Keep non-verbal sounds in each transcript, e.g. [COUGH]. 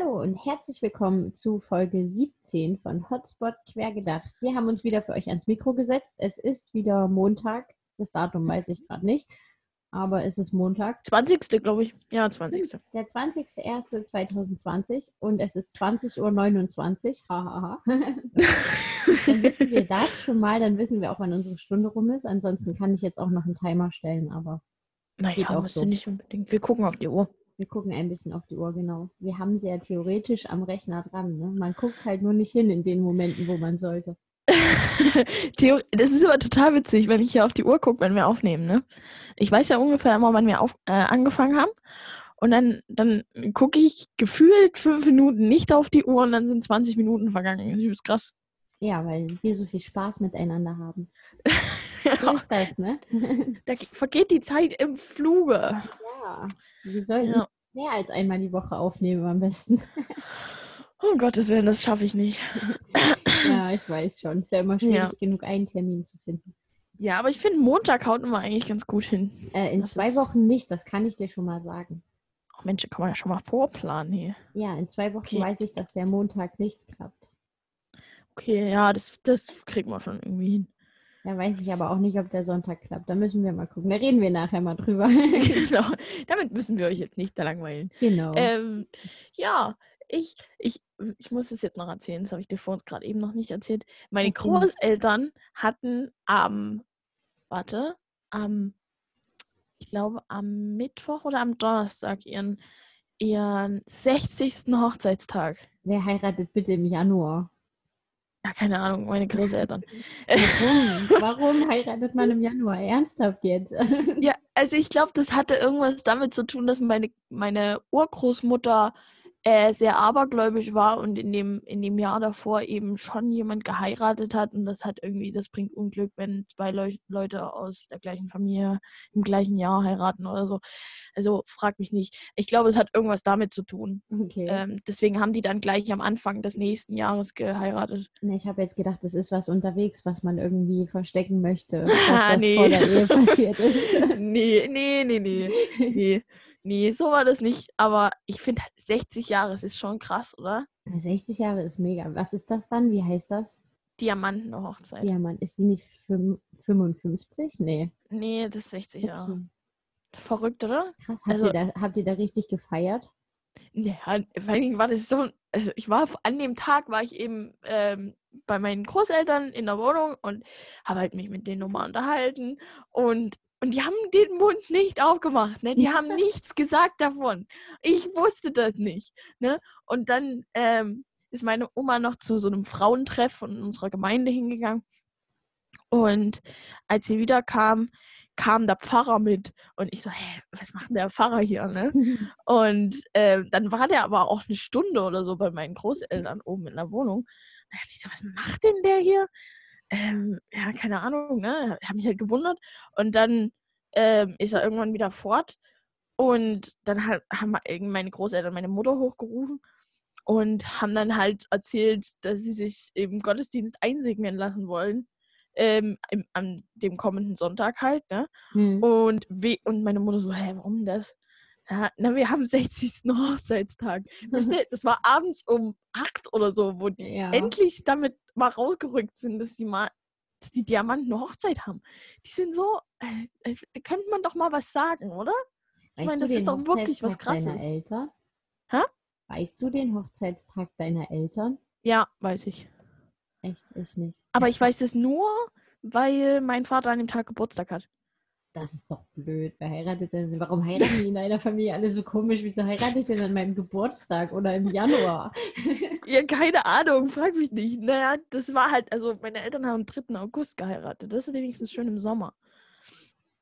Hallo und herzlich willkommen zu Folge 17 von Hotspot Quergedacht. Wir haben uns wieder für euch ans Mikro gesetzt. Es ist wieder Montag. Das Datum weiß ich gerade nicht, aber es ist Montag. 20. glaube ich. Ja, 20. Der 20.01.2020 und es ist 20.29 Uhr. Hahaha. [LAUGHS] dann wissen wir das schon mal, dann wissen wir auch, wann unsere Stunde rum ist. Ansonsten kann ich jetzt auch noch einen Timer stellen, aber Naja, Geht auch so. du nicht unbedingt. Wir gucken auf die Uhr. Wir gucken ein bisschen auf die Uhr, genau. Wir haben sie ja theoretisch am Rechner dran. Ne? Man guckt halt nur nicht hin in den Momenten, wo man sollte. [LAUGHS] Theo, das ist aber total witzig, wenn ich hier auf die Uhr gucke, wenn wir aufnehmen. Ne? Ich weiß ja ungefähr immer, wann wir auf, äh, angefangen haben. Und dann, dann gucke ich gefühlt fünf Minuten nicht auf die Uhr und dann sind 20 Minuten vergangen. Das ist krass. Ja, weil wir so viel Spaß miteinander haben. [LAUGHS] [LAUGHS] So ist das, ne? [LAUGHS] da ge- vergeht die Zeit im Fluge. ja. Wir sollten Ja. mehr als einmal die Woche aufnehmen am besten. [LAUGHS] Um Gottes Willen, das schaffe ich nicht. ja, ich weiß schon. Ist ja immer schwierig Ja. genug, einen Termin zu finden. Ja, aber ich finde, Montag haut immer eigentlich ganz gut hin. Äh, in Das zwei Wochen nicht, das kann ich dir schon mal sagen. Ach Mensch, da kann man ja schon mal vorplanen hier. Ja, in zwei Wochen Okay. weiß ich, dass der Montag nicht klappt. Okay, ja, das, das kriegen wir schon irgendwie hin. Da weiß ich aber auch nicht, ob der Sonntag klappt. Da müssen wir mal gucken. Da reden wir nachher mal drüber. [LAUGHS] genau. [LAUGHS] Damit müssen wir euch jetzt nicht da langweilen. genau. Ähm, ja, ich, ich, ich muss es jetzt noch erzählen, das habe ich dir vorhin gerade eben noch nicht erzählt. Meine. Großeltern hatten am, warte, am, ich glaube am Mittwoch oder am Donnerstag ihren, ihren 60. Hochzeitstag. Wer heiratet bitte im Januar? Ja, keine Ahnung, meine Großeltern. Warum? [LAUGHS] Warum heiratet man im Januar? Ernsthaft jetzt? Ja, also ich glaube, das hatte irgendwas damit zu tun, dass meine, meine Urgroßmutter äh, sehr abergläubisch war und in dem, in dem Jahr davor eben schon jemand geheiratet hat und das hat irgendwie, das bringt Unglück, wenn zwei Leu Leute aus der gleichen Familie im gleichen Jahr heiraten oder so. Also frag mich nicht. Ich glaube, es hat irgendwas damit zu tun. Okay. Ähm, deswegen haben die dann gleich am Anfang des nächsten Jahres geheiratet. Ne, ich habe jetzt gedacht, das ist was unterwegs, was man irgendwie verstecken möchte, [LAUGHS] dass Ah, das nee. vor der Ehe passiert ist. [LAUGHS] nee, nee, nee, nee. [LAUGHS] Nee, nee, so war das nicht. Aber ich finde, 60 Jahre das ist schon krass, oder? 60 Jahre ist mega. Was ist das dann? Wie heißt das? Diamantenhochzeit. Diamant. Ist sie nicht fünf- 55? Nee. Nee, das ist 60 Jahre. Okay. Verrückt, oder? Krass. Habt, Also- ihr da, habt ihr da richtig gefeiert? Ja, vor Dingen war das so. Also ich war an dem Tag war ich eben ähm, bei meinen Großeltern in der Wohnung und habe halt mich mit denen nochmal unterhalten und und die haben den Mund nicht aufgemacht, ne? Die haben nichts gesagt davon. Ich wusste das nicht, ne? Und dann ähm, ist meine Oma noch zu so einem Frauentreff von unserer Gemeinde hingegangen und als sie wieder kam, der Pfarrer mit und ich so, hä, was macht denn der Pfarrer hier, ne? [LAUGHS] Und ähm, dann war der aber auch eine Stunde oder so bei meinen Großeltern oben in der Wohnung. Da dachte ich so, was macht denn der hier? Ähm, ja, keine Ahnung, ne? Habe mich halt gewundert. Und dann ähm, ist er irgendwann wieder fort. Und dann hat, haben meine Großeltern meine Mutter hochgerufen und haben dann halt erzählt, dass sie sich im Gottesdienst einsegnen lassen wollen. Ähm, im, an dem kommenden Sonntag halt, ne? Hm. Und, we und meine Mutter so, hä, warum das? Ja, na, wir haben [LAUGHS] 60. Hochzeitstag. Wisst ihr, das war abends um 8 oder so, wo die Ja. endlich damit mal rausgerückt sind, dass die mal, dass die Diamanten eine Hochzeit haben. Die sind so, äh, äh, da könnte man doch mal was sagen, oder? Ich Weißt meine, du das ist doch wirklich was Hochzeitstag deiner Krasses. Eltern? Hä? Weißt du den Hochzeitstag deiner Eltern? Ja, weiß ich. Echt, ich nicht. Aber ich weiß es nur, weil mein Vater an dem Tag Geburtstag hat. Das ist doch blöd. Wer heiratet denn? Warum heiraten die in deiner Familie alle so komisch? Wieso heirate ich denn an meinem Geburtstag oder im Januar? [LAUGHS] Ja, keine Ahnung, frag mich nicht. Naja, das war halt, also meine Eltern haben am 3. August geheiratet. Das ist wenigstens schön im Sommer.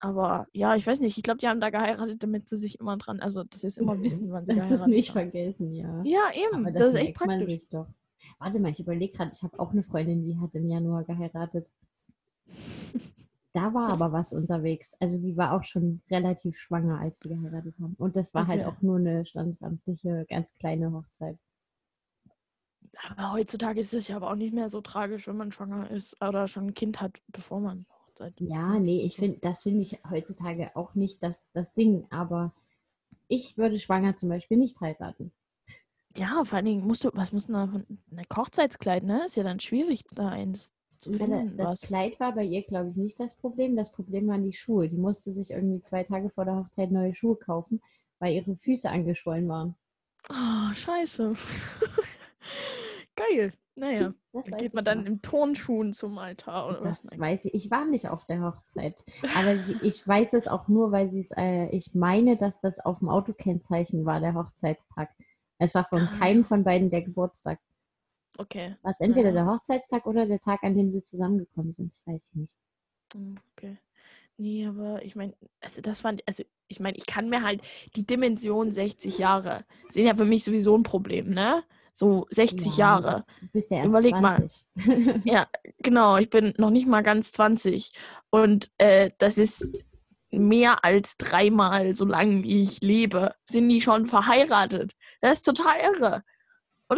Aber ja, ich weiß nicht. Ich glaube, die haben da geheiratet, damit sie sich immer dran, also dass sie es immer wissen, wann sie Das geheiratet ist nicht haben. vergessen, ja. Ja, eben. Aber das, das, ist echt merkt man praktisch. sich doch. Warte mal, ich überlege gerade, ich habe auch eine Freundin, die hat im Januar geheiratet. [LAUGHS] Da war aber was unterwegs. Also die war auch schon relativ schwanger, als sie geheiratet haben. Und das war halt Okay. auch nur eine standesamtliche, ganz kleine Hochzeit. Aber heutzutage ist es ja aber auch nicht mehr so tragisch, wenn man schwanger ist oder schon ein Kind hat, bevor man Hochzeit. Ja, nee, ich finde, das finde ich heutzutage auch nicht das, das Ding. Aber ich würde schwanger zum Beispiel nicht heiraten. Ja, vor allen Dingen musst du, was muss denn da von ein Hochzeitskleid, ne? Ist ja dann schwierig, da eins finden. Das was. Kleid war bei ihr, glaube ich, nicht das Problem. Das Problem waren die Schuhe. Die musste sich irgendwie zwei Tage vor der Hochzeit neue Schuhe kaufen, weil ihre Füße angeschwollen waren. Oh, scheiße. [LAUGHS] Geil. Naja, Das geht man dann noch. in Turnschuhen zum Altar oder was? Das weiß ich. Ich war nicht auf der Hochzeit. [LAUGHS] Aber sie, ich weiß es auch nur, weil sie es, äh, ich meine, dass das auf dem Autokennzeichen war, der Hochzeitstag. Es war von Ah. keinem von beiden der Geburtstag. Okay. Was entweder Ja. der Hochzeitstag oder der Tag, an dem sie zusammengekommen sind. Das weiß ich nicht. Hm, Okay. Nee, aber ich meine, also das fand, also ich meine, ich kann mir halt die Dimension 60 Jahre sind ja für mich sowieso ein Problem, ne? So 60 Ja. Jahre. Du bist ja erst Überleg mal. 20. [LAUGHS] Ja, genau, ich bin noch nicht mal ganz 20 und äh, das ist mehr als dreimal so lang, wie ich lebe, sind die schon verheiratet. Das ist total irre. Ich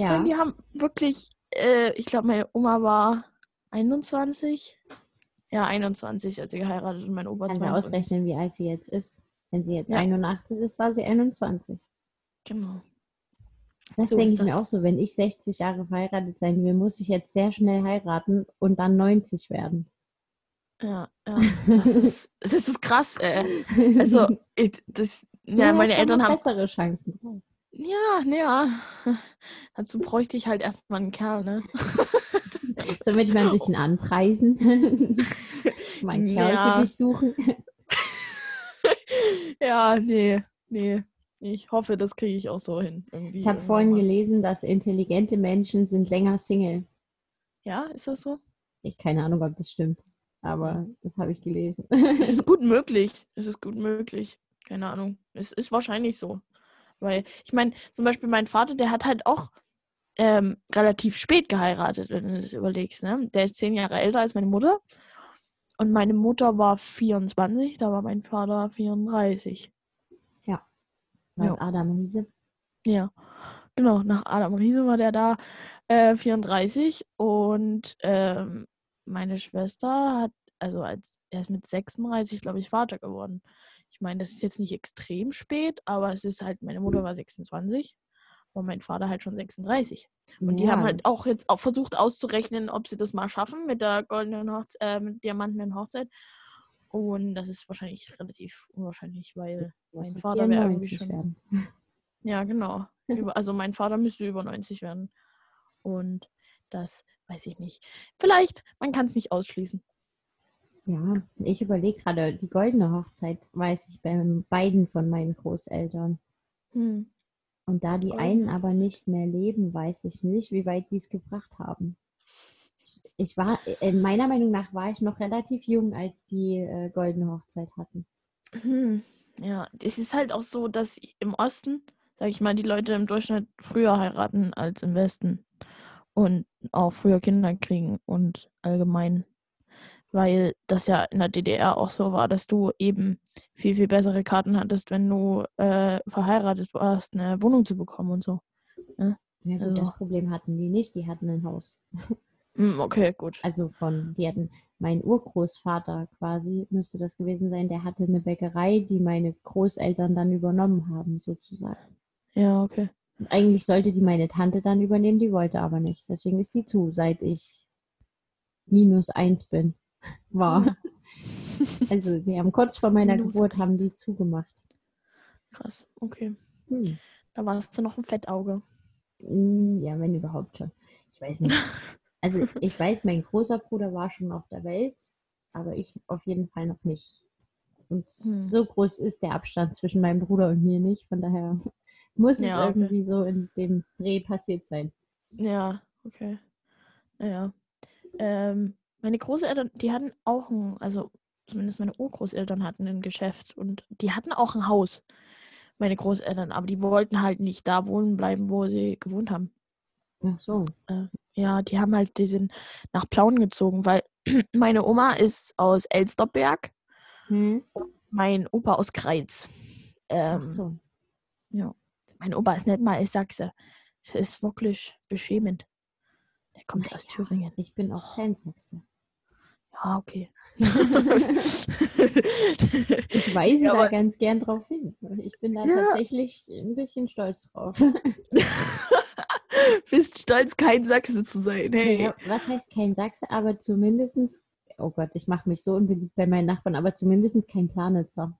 ja. meine, die haben wirklich, äh, ich glaube, meine Oma war 21. Ja, 21, als sie geheiratet und mein Opa Kannst du 22. ausrechnen, wie alt sie jetzt ist. Wenn sie jetzt Ja. 81 ist, war sie 21. Genau. Das So denke ich mir das. auch so. Wenn ich 60 Jahre verheiratet sein will, muss ich jetzt sehr schnell heiraten und dann 90 werden. Ja, ja. [LAUGHS] Das ist, das ist krass, ey. Also, [LAUGHS] ich, das, ja, meine Eltern haben. bessere Chancen. Ja, ja. [LAUGHS] Dazu bräuchte ich halt erstmal einen Kerl, ne? [LAUGHS] Sollen wir dich mal ein bisschen anpreisen? [LAUGHS] mein Kerl Ja. für dich suchen. ja, nee, nee. Ich hoffe, das kriege ich auch so hin. Ich habe vorhin mal. gelesen, dass intelligente Menschen sind länger Single. Ja, ist das so? Ich keine Ahnung, ob das stimmt, aber das habe ich gelesen. Es ist gut möglich. Es ist gut möglich. Keine Ahnung. Es ist wahrscheinlich so. Weil, ich meine, zum Beispiel mein Vater, der hat halt auch ähm, relativ spät geheiratet, wenn du das überlegst. Ne? Der ist zehn Jahre älter als meine Mutter. Und meine Mutter war 24, da war mein Vater 34. Laut Ja. Adam Riese. Ja, genau. Nach Adam Riese war der da äh, 34 und ähm, meine Schwester hat, also als er ist mit 36, glaube ich, Vater geworden. Ich meine, das ist jetzt nicht extrem spät, aber es ist halt, meine Mutter war 26 und mein Vater halt schon 36. Und die Ja, haben halt auch jetzt auch versucht auszurechnen, ob sie das mal schaffen mit der goldenen Hochzeit, äh, mit diamantenen Hochzeit. Und das ist wahrscheinlich relativ unwahrscheinlich, weil mein Vater wäre irgendwie 94 schon. werden. Ja, genau. Über, also mein Vater müsste über 90 werden. Und das weiß ich nicht. Vielleicht, man kann es nicht ausschließen. Ja, ich überlege gerade, die goldene Hochzeit weiß ich bei beiden von meinen Großeltern. Hm. Und da die Goldene. einen aber nicht mehr leben, weiß ich nicht, wie weit die es gebracht haben. Ich, ich war, äh, meiner Meinung nach war ich noch relativ jung, als die äh, goldene Hochzeit hatten. Hm. Ja, es ist halt auch so, dass im Osten, sag ich mal, die Leute im Durchschnitt früher heiraten als im Westen. Und auch früher Kinder kriegen und allgemein. Weil das ja in der DDR auch so war, dass du eben viel, viel bessere Karten hattest, wenn du äh, verheiratet warst, eine Wohnung zu bekommen und so. Ja gut, Also- das Problem hatten die nicht, die hatten ein Haus. [LAUGHS] Hm, okay, gut. Also von, die hatten, mein Urgroßvater quasi müsste das gewesen sein, der hatte eine Bäckerei, die meine Großeltern dann übernommen haben, sozusagen. Ja, okay. Und eigentlich sollte die meine Tante dann übernehmen, die wollte aber nicht. Deswegen ist die zu, seit ich minus eins bin. War. [LAUGHS] Also die haben kurz vor meiner Geburt haben die zugemacht. Krass, okay. Hm. Da warst du noch ein Fettauge. Mm, Ja, wenn überhaupt schon. Ich weiß nicht. [LAUGHS] Also ich weiß, mein großer Bruder war schon auf der Welt, aber ich auf jeden Fall noch nicht. Und Hm. so groß ist der Abstand zwischen meinem Bruder und mir nicht. Von daher [LAUGHS] muss Ja, es okay. irgendwie so in dem Dreh passiert sein. Ja, okay. Naja. Ähm, meine Großeltern, die hatten auch ein, also zumindest meine Urgroßeltern hatten ein Geschäft und die hatten auch ein Haus, meine Großeltern, aber die wollten halt nicht da wohnen bleiben, wo sie gewohnt haben. Ach so. Ja, die haben halt, die sind nach Plauen gezogen, weil [CLEARS THROAT] meine Oma ist aus Elsterberg, Hm? mein Opa aus Greiz. Ähm, Ach so. Mein Opa ist nicht mal aus Sachse. Das ist wirklich beschämend. Der kommt aus Naja. Thüringen. Ich bin auch kein Sachse. Ah, okay. [LAUGHS] Ich weise Ja, da ganz gern drauf hin. Ich bin da Ja. tatsächlich ein bisschen stolz drauf. [LAUGHS] Bist stolz, kein Sachse zu sein. Hey. Naja, was heißt kein Sachse, aber zumindestens, oh Gott, ich mache mich so unbeliebt bei meinen Nachbarn, aber zumindestens kein Planitzer.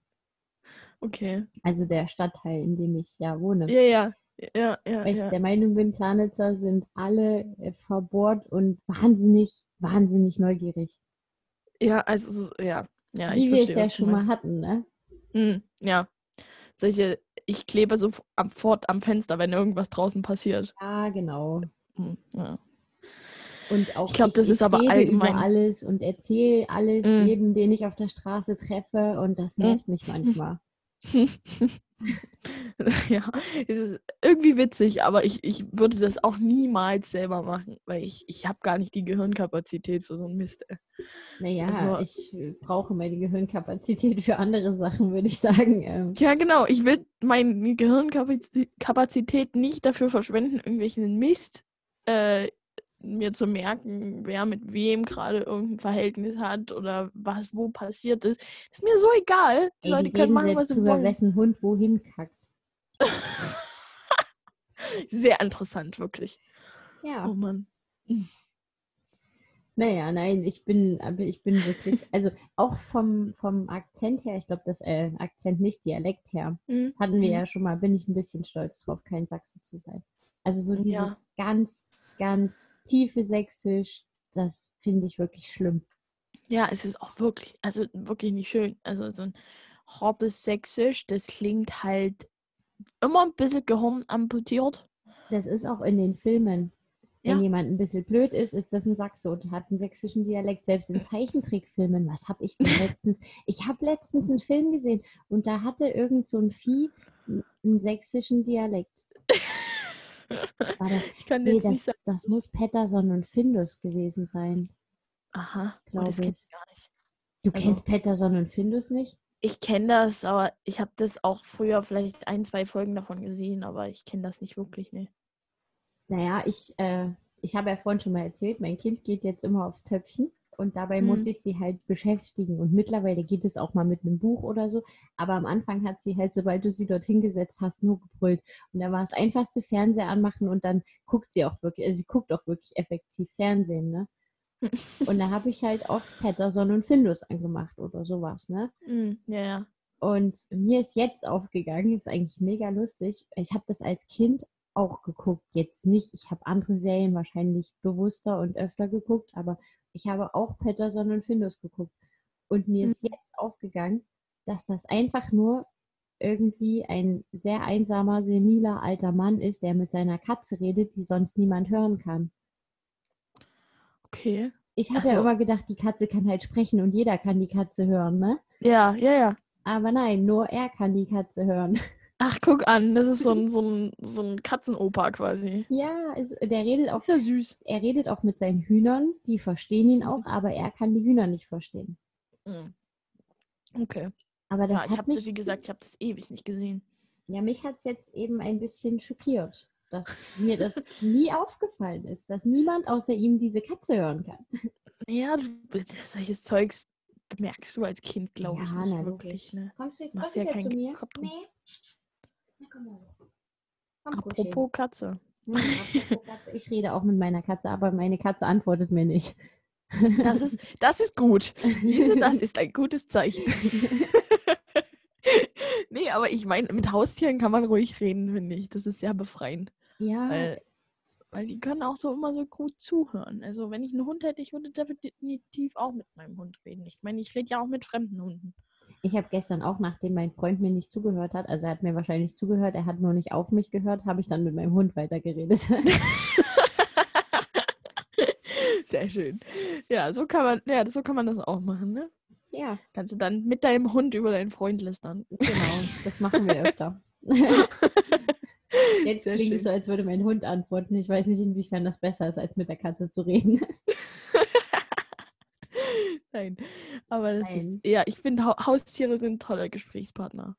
Okay. Also der Stadtteil, in dem ich ja wohne. Ja, ja. Ja, ja, Weil ich ja. der Meinung bin, Planitzer sind alle äh, verbohrt und wahnsinnig, wahnsinnig neugierig. ja, also, ja. ja ich Wie wir es ja schon mal hatten, ne? Hm, ja. Solche, ich klebe so am Fort am Fenster, wenn irgendwas draußen passiert. Ja, genau. Hm, ja. Und auch Ich glaub, das ist aber allgemein- über alles und erzähle alles Mm. jedem, den ich auf der Straße treffe und das Mm. nervt mich manchmal. [LAUGHS] [LAUGHS] ja, es ist irgendwie witzig, aber ich, ich würde das auch niemals selber machen, weil ich, ich habe gar nicht die Gehirnkapazität für so einen Mist. Naja, Also- ich äh, brauche meine Gehirnkapazität für andere Sachen, [LAUGHS] würde ich sagen. Ähm, Ja, genau. Ich will meine Gehirnkapazität nicht dafür verschwenden, irgendwelchen Mist äh, mir zu merken, wer mit wem gerade irgendein Verhältnis hat oder was wo passiert ist. Ist mir so egal. Die ey, Leute die können machen, was sie drüber, wollen. wessen Hund wohin kackt. [LAUGHS] Sehr interessant, wirklich. Ja. Oh Mann. [LAUGHS] Naja, nein, ich bin, ich bin wirklich, [LAUGHS] also auch vom, vom Akzent her, ich glaube, das äh, Akzent nicht Dialekt her, Mhm. das hatten wir Mhm. ja schon mal, bin ich ein bisschen stolz drauf, kein Sachse zu sein. Also so dieses Ja. ganz, ganz tiefe Sächsisch, das finde ich wirklich schlimm. Ja, es ist auch wirklich, also wirklich nicht schön. Also so ein hartes Sächsisch, das klingt halt immer ein bisschen gehirnamputiert. Das ist auch in den Filmen. Wenn Ja. jemand ein bisschen blöd ist, ist das ein Sachse und hat einen sächsischen Dialekt. Selbst in Zeichentrickfilmen. Was habe ich denn [LAUGHS] letztens? Ich habe letztens einen Film gesehen und da hatte irgend so ein Vieh einen sächsischen Dialekt. War das? Ich kann Nee, das, das muss Patterson und Findus gewesen sein. Aha, oh, glaub das kenn ich. ich gar nicht. Du Also- kennst Patterson und Findus nicht? Ich kenne das, aber ich habe das auch früher vielleicht ein, zwei Folgen davon gesehen, aber ich kenne das nicht wirklich, ne. Naja, ich, äh, ich habe ja vorhin schon mal erzählt, mein Kind geht jetzt immer aufs Töpfchen und dabei muss Mhm. ich sie halt beschäftigen. Und mittlerweile geht es auch mal mit einem Buch oder so. Aber am Anfang hat sie halt, sobald du sie dorthin gesetzt hast, nur gebrüllt. Und da war das einfachste Fernseher anmachen und dann guckt sie auch wirklich, also sie guckt auch wirklich effektiv Fernsehen, ne? [LAUGHS] Und da habe ich halt oft Patterson und Findus angemacht oder sowas, ne? Mm, ja, ja. Und mir ist jetzt aufgegangen, ist eigentlich mega lustig. Ich habe das als Kind auch geguckt. Jetzt nicht. Ich habe andere Serien wahrscheinlich bewusster und öfter geguckt, aber ich habe auch Patterson und Findus geguckt. Und mir Mhm. ist jetzt aufgegangen, dass das einfach nur irgendwie ein sehr einsamer, seniler alter Mann ist, der mit seiner Katze redet, die sonst niemand hören kann. Okay. Ich habe Ach ja so. immer gedacht, die Katze kann halt sprechen und jeder kann die Katze hören, ne? Ja, ja, ja. Aber nein, nur er kann die Katze hören. [LAUGHS] Ach, guck an, das ist so ein, so ein, so ein Katzenoper quasi. Ja, es, der redet auch Ist ja süß. er redet auch mit seinen Hühnern, die verstehen ihn auch, aber er kann die Hühner nicht verstehen. Mm. Okay. Aber das Ja, ich hat mich, wie gesagt, ich habe das ewig nicht gesehen. ja, mich hat es jetzt eben ein bisschen schockiert, dass mir das [LAUGHS] nie aufgefallen ist, dass niemand außer ihm diese Katze hören kann. Ja, solches Zeugs bemerkst du als Kind, glaube ich, Ja, nicht na, wirklich. Ne? Kommst du jetzt Machst ja wieder keinen zu mir? Kopf. Nee. Apropos Katze. Apropos Katze. Ich rede auch mit meiner Katze, aber meine Katze antwortet mir nicht. Das ist, das ist gut. Das [LAUGHS] ist ein gutes Zeichen. [LAUGHS] nee, aber ich meine, mit Haustieren kann man ruhig reden, finde ich. Das ist sehr befreiend. ja, Weil, weil die können auch so immer so gut zuhören. Also wenn ich einen Hund hätte, ich würde definitiv auch mit meinem Hund reden. Ich meine, ich rede ja auch mit fremden Hunden. Ich habe gestern auch, nachdem mein Freund mir nicht zugehört hat, also er hat mir wahrscheinlich zugehört, er hat nur nicht auf mich gehört, habe ich dann mit meinem Hund weitergeredet. [LAUGHS] Sehr schön. Ja, so kann man, ja, so kann man das auch machen, ne? ja, Kannst du dann mit deinem Hund über deinen Freund lästern. genau, das machen wir öfter. [LAUGHS] Jetzt Sehr klingt schön. es so, als würde mein Hund antworten. Ich weiß nicht, inwiefern das besser ist, als mit der Katze zu reden. [LAUGHS] Nein, aber das Nein. ist, ja, ich finde, ha Haustiere sind tolle Gesprächspartner.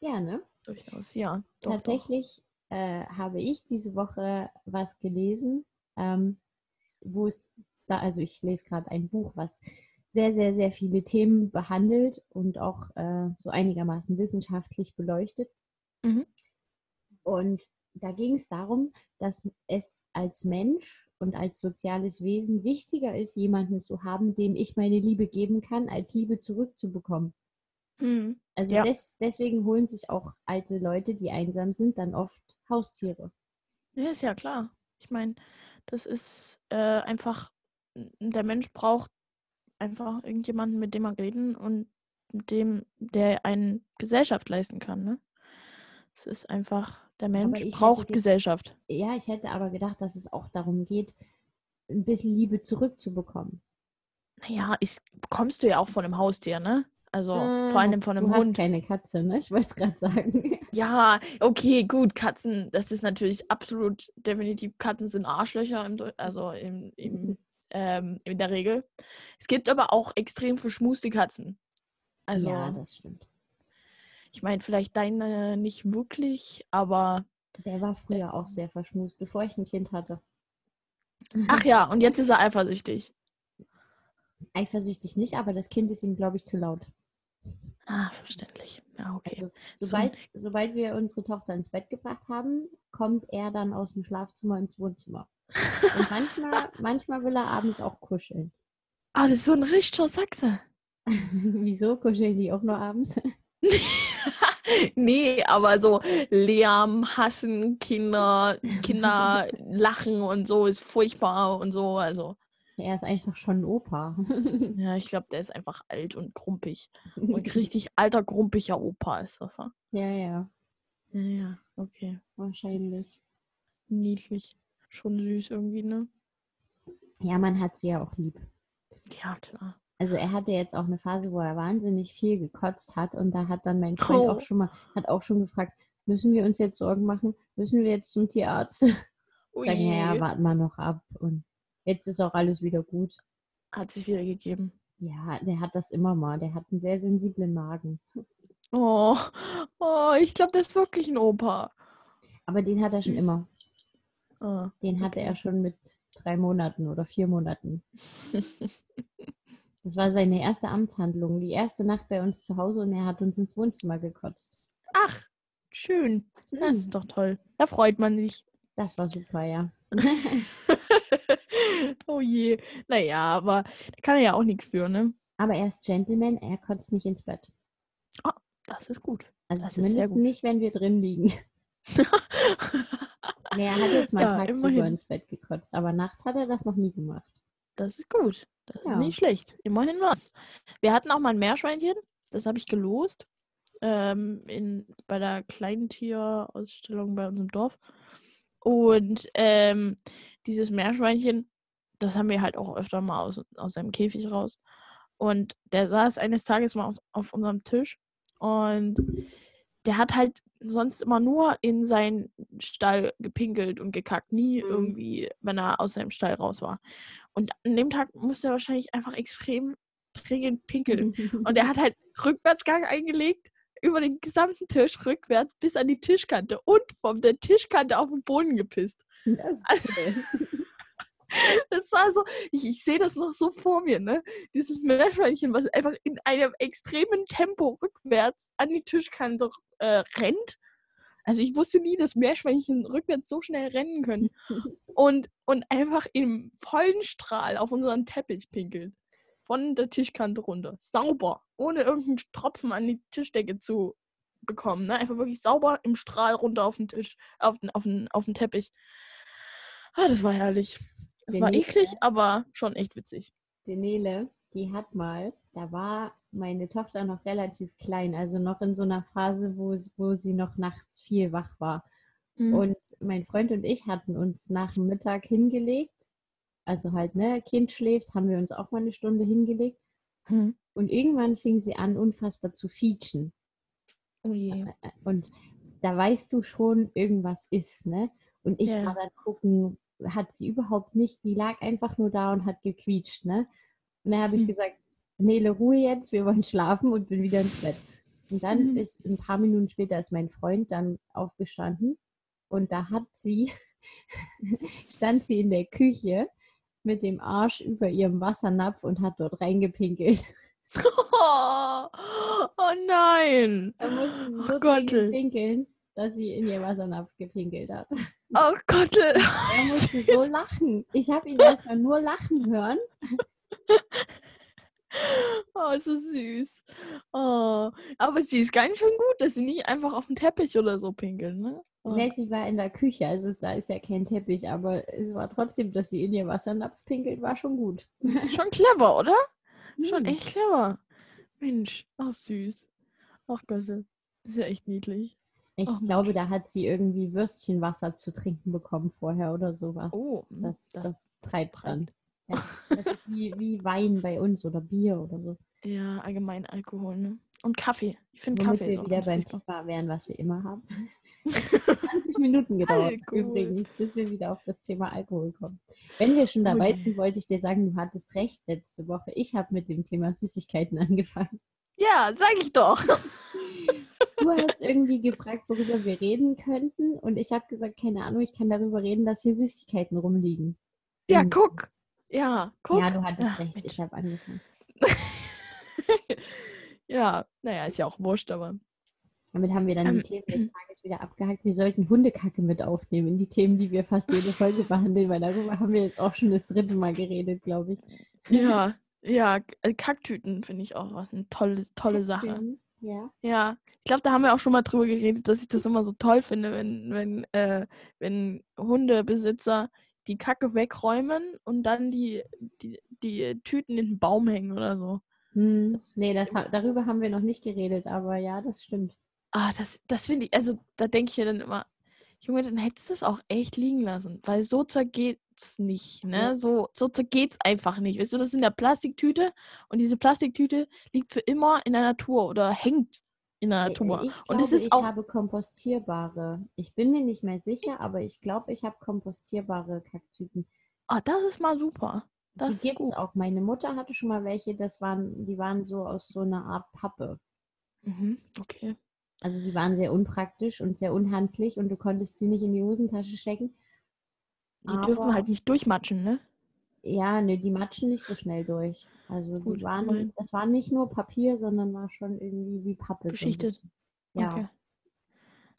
Ja, ne? Durchaus, ja. Doch, Tatsächlich äh, habe ich diese Woche was gelesen, ähm, wo es da, also ich lese gerade ein Buch, was sehr, sehr, sehr viele Themen behandelt und auch äh, so einigermaßen wissenschaftlich beleuchtet. Mhm. Und da ging es darum, dass es als Mensch und als soziales Wesen wichtiger ist, jemanden zu haben, dem ich meine Liebe geben kann, als Liebe zurückzubekommen. Mhm. Also Ja. des, deswegen holen sich auch alte Leute, die einsam sind, dann oft Haustiere. Ja, ist ja klar. Ich meine, das ist äh, einfach, der Mensch braucht einfach irgendjemanden, mit dem er reden und mit dem, der einen Gesellschaft leisten kann, ne? Es ist einfach, der Mensch ich braucht ge- Gesellschaft. Ja, ich hätte aber gedacht, dass es auch darum geht, ein bisschen Liebe zurückzubekommen. Naja, ist, bekommst du ja auch von einem Haustier, ne? Also Äh, vor allem hast- von du einem hast Hund. keine Katze, ne? Ich wollte es gerade sagen. [LAUGHS] Ja, okay, gut, Katzen, das ist natürlich absolut definitiv, Katzen sind Arschlöcher, im, also im, im, [LAUGHS] ähm, in der Regel. Es gibt aber auch extrem verschmuste Katzen. Also, ja, das stimmt. Ich meine, vielleicht deine nicht wirklich, aber Der war früher auch sehr verschmust, bevor ich ein Kind hatte. ach ja, und jetzt ist er eifersüchtig. Eifersüchtig nicht, aber das Kind ist ihm, glaube ich, zu laut. Ah, verständlich. Ja, okay. Also, So- sobald, sobald wir unsere Tochter ins Bett gebracht haben, kommt er dann aus dem Schlafzimmer ins Wohnzimmer. Und manchmal, [LAUGHS] manchmal will er abends auch kuscheln. Ah, das ist so ein richtiger Sachse. [LAUGHS] Wieso kuscheln die auch nur abends? [LAUGHS] nee, aber so Lärm, Hassen, Kinder, Kinder [LAUGHS] lachen und so ist furchtbar und so. Also, Er ist einfach schon ein Opa. [LAUGHS] ja, ich glaube, der ist einfach alt und grumpig. Und richtig alter, grumpiger Opa ist das. Ja, ja, ja, ja, ja okay. wahrscheinlich. Niedlich. Schon süß irgendwie, ne? Ja, man hat sie ja auch lieb. Ja, klar. Also er hatte jetzt auch eine Phase, wo er wahnsinnig viel gekotzt hat und da hat dann mein Freund Oh. auch schon mal, hat auch schon gefragt, müssen wir uns jetzt Sorgen machen? Müssen wir jetzt zum Tierarzt? [LAUGHS] Ich sage, naja, Ui. warten wir noch ab und jetzt ist auch alles wieder gut. Hat sich wieder gegeben. Ja, der hat das immer mal. Der hat einen sehr sensiblen Magen. Oh, oh ich glaube, das ist wirklich ein Opa. Aber den hat er schon Süß. immer. Ah. Den hatte Okay. er schon mit drei Monaten oder vier Monaten. [LAUGHS] Das war seine erste Amtshandlung. Die erste Nacht bei uns zu Hause und er hat uns ins Wohnzimmer gekotzt. Ach, schön. Das ist doch toll. Da freut man sich. Das war super, ja. [LAUGHS] oh je. Naja, aber da kann er ja auch nichts für, ne? Aber er ist Gentleman, er kotzt nicht ins Bett. Das ist gut. Also Das zumindest gut. nicht, wenn wir drin liegen. [LAUGHS] Nee, er hat jetzt mal Ja, tagsüber immerhin. ins Bett gekotzt, aber nachts hat er das noch nie gemacht. Das ist gut. Das Ja. ist nicht schlecht. Immerhin was. Wir hatten auch mal ein Meerschweinchen. Das habe ich gelost. Ähm, in, bei der Kleintierausstellung bei uns im Dorf. Und ähm, dieses Meerschweinchen, das haben wir halt auch öfter mal aus, aus seinem Käfig raus. Und der saß eines Tages mal auf, auf unserem Tisch. Und der hat halt sonst immer nur in seinen Stall gepinkelt und gekackt. Nie Mhm. irgendwie, wenn er aus seinem Stall raus war. Und an dem Tag musste er wahrscheinlich einfach extrem dringend pinkeln. Und [LAUGHS] er hat halt Rückwärtsgang eingelegt, über den gesamten Tisch rückwärts bis an die Tischkante und von der Tischkante auf den Boden gepisst. Das schön. [LAUGHS] Das war so, ich, ich sehe das noch so vor mir, ne? Dieses Meerschweinchen, was einfach in einem extremen Tempo rückwärts an die Tischkante äh, rennt. Also ich wusste nie, dass Meerschweinchen rückwärts so schnell rennen können. [LAUGHS] Und, und einfach im vollen Strahl auf unseren Teppich pinkelt. Von der Tischkante runter. Sauber. Ohne irgendeinen Tropfen an die Tischdecke zu bekommen. Ne? Einfach wirklich sauber im Strahl runter auf den Tisch, auf den, auf den, auf den Teppich. Ah, das war herrlich. Es Der war eklig, aber schon echt witzig. Die Nele, die hat mal, da war meine Tochter noch relativ klein, also noch in so einer Phase, wo, wo sie noch nachts viel wach war. Mhm. Und mein Freund und ich hatten uns nach dem Mittag hingelegt. Also halt, ne, Kind schläft, haben wir uns auch mal eine Stunde hingelegt. Mhm. Und irgendwann fing sie an, unfassbar zu fietschen. Oh je. Äh, Und da weißt du schon, irgendwas ist, ne? Und ich Ja. war dann gucken, hat sie überhaupt nicht, die lag einfach nur da und hat gequietscht, ne? Und dann habe ich Hm. gesagt, Nele, Ruhe jetzt, wir wollen schlafen und bin wieder ins Bett. Und dann Mhm. ist ein paar Minuten später ist mein Freund dann aufgestanden und da hat sie, [LAUGHS] stand sie in der Küche mit dem Arsch über ihrem Wassernapf und hat dort reingepinkelt. [LAUGHS] Oh, oh nein. Da musste sie so Oh pinkeln, dass sie in ihr Wassernapf gepinkelt hat. Oh Gott. Er musste so lachen. Ich habe ihn erstmal nur lachen hören. [LAUGHS] Oh, ist so süß. Oh. Aber sie ist ganz schön gut, dass sie nicht einfach auf den Teppich oder so pinkeln, ne? Oh. Nee, sie war in der Küche, also da ist ja kein Teppich, aber es war trotzdem, dass sie in ihr Wassernapf pinkelt, war schon gut. Schon clever, oder? Schon Hm. echt clever. Mensch, ach süß. Ach Gott, das ist ja echt niedlich. Ich Ach, glaube, da hat sie irgendwie Würstchenwasser zu trinken bekommen vorher oder sowas. Oh, das, das das, treibt dann. Ja, das ist wie, wie Wein bei uns oder Bier oder so. Ja, allgemein Alkohol, ne? Und Kaffee. Ich finde Kaffee ist wir wieder beim. Thema wären, was wir immer haben. Es hat 20 Minuten gedauert Alkohol. übrigens, bis wir wieder auf das Thema Alkohol kommen. Wenn wir schon dabei Ui. sind, wollte ich dir sagen, du hattest recht letzte Woche. Ich habe mit dem Thema Süßigkeiten [LAUGHS] angefangen. Ja, sag ich doch. Du hast irgendwie gefragt, worüber wir reden könnten und ich habe gesagt, keine Ahnung, ich kann darüber reden, dass hier Süßigkeiten rumliegen. Ja, guck. Ja, guck. Ja, du hattest Ach, recht, Mensch. ich habe angefangen. [LAUGHS] ja, naja, ist ja auch wurscht, aber. Damit haben wir dann die Ähm, Themen des Tages wieder abgehakt. Wir sollten Hundekacke mit aufnehmen in die Themen, die wir fast jede Folge behandeln, weil darüber haben wir jetzt auch schon das dritte Mal geredet, glaube ich. Ja, [LAUGHS] ja, äh, Kacktüten finde ich auch was eine tolle, tolle Sache. Ja. Ja, ich glaube, da haben wir auch schon mal drüber geredet, dass ich das immer so toll finde, wenn, wenn, äh, wenn Hundebesitzer die Kacke wegräumen und dann die, die, die Tüten in den Baum hängen oder so. Hm, nee, das, darüber haben wir noch nicht geredet, aber ja, das stimmt. Ah, das, das finde ich, also da denke ich mir dann immer, Junge, dann hättest du es auch echt liegen lassen, weil so zergeht's nicht, ne? Ja. So, so zergeht's einfach nicht. Weißt du, das ist in der Plastiktüte und diese Plastiktüte liegt für immer in der Natur oder hängt in der Natur. Ich und glaube, es ist ich auch, habe kompostierbare. Ich bin mir nicht mehr sicher, aber ich glaube, ich habe kompostierbare Kacktüten. ah, das ist mal super. Das die gibt es auch. Meine Mutter hatte schon mal welche, das waren, die waren so aus so einer Art Pappe. Mhm, okay. Also die waren sehr unpraktisch und sehr unhandlich und du konntest sie nicht in die Hosentasche stecken. Die dürfen Aber- halt nicht durchmatschen, ne? Ja, ne, die matschen nicht so schnell durch. Also Gut, die waren, das war nicht nur Papier, sondern war schon irgendwie wie Pappe. bisschen. Ja. Okay.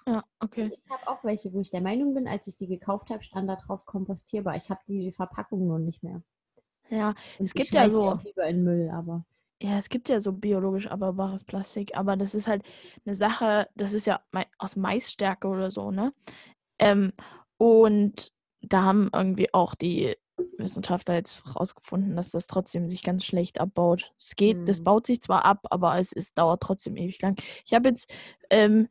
Ja, okay. Und Ich habe auch welche, wo ich der Meinung bin, als ich die gekauft habe, stand da drauf kompostierbar. Ich habe die Verpackung nur nicht mehr. Ja, Und Es gibt ja so- auch lieber in Müll, aber Ja, es gibt ja so biologisch abbaubares Plastik, aber das ist halt eine Sache, das ist ja aus Maisstärke oder so, ne? Ähm, und da haben irgendwie auch die Wissenschaftler jetzt rausgefunden, dass das trotzdem sich ganz schlecht abbaut. Es geht, das Hm. baut sich zwar ab, aber es ist, dauert trotzdem ewig lang. Ich habe jetzt ähm,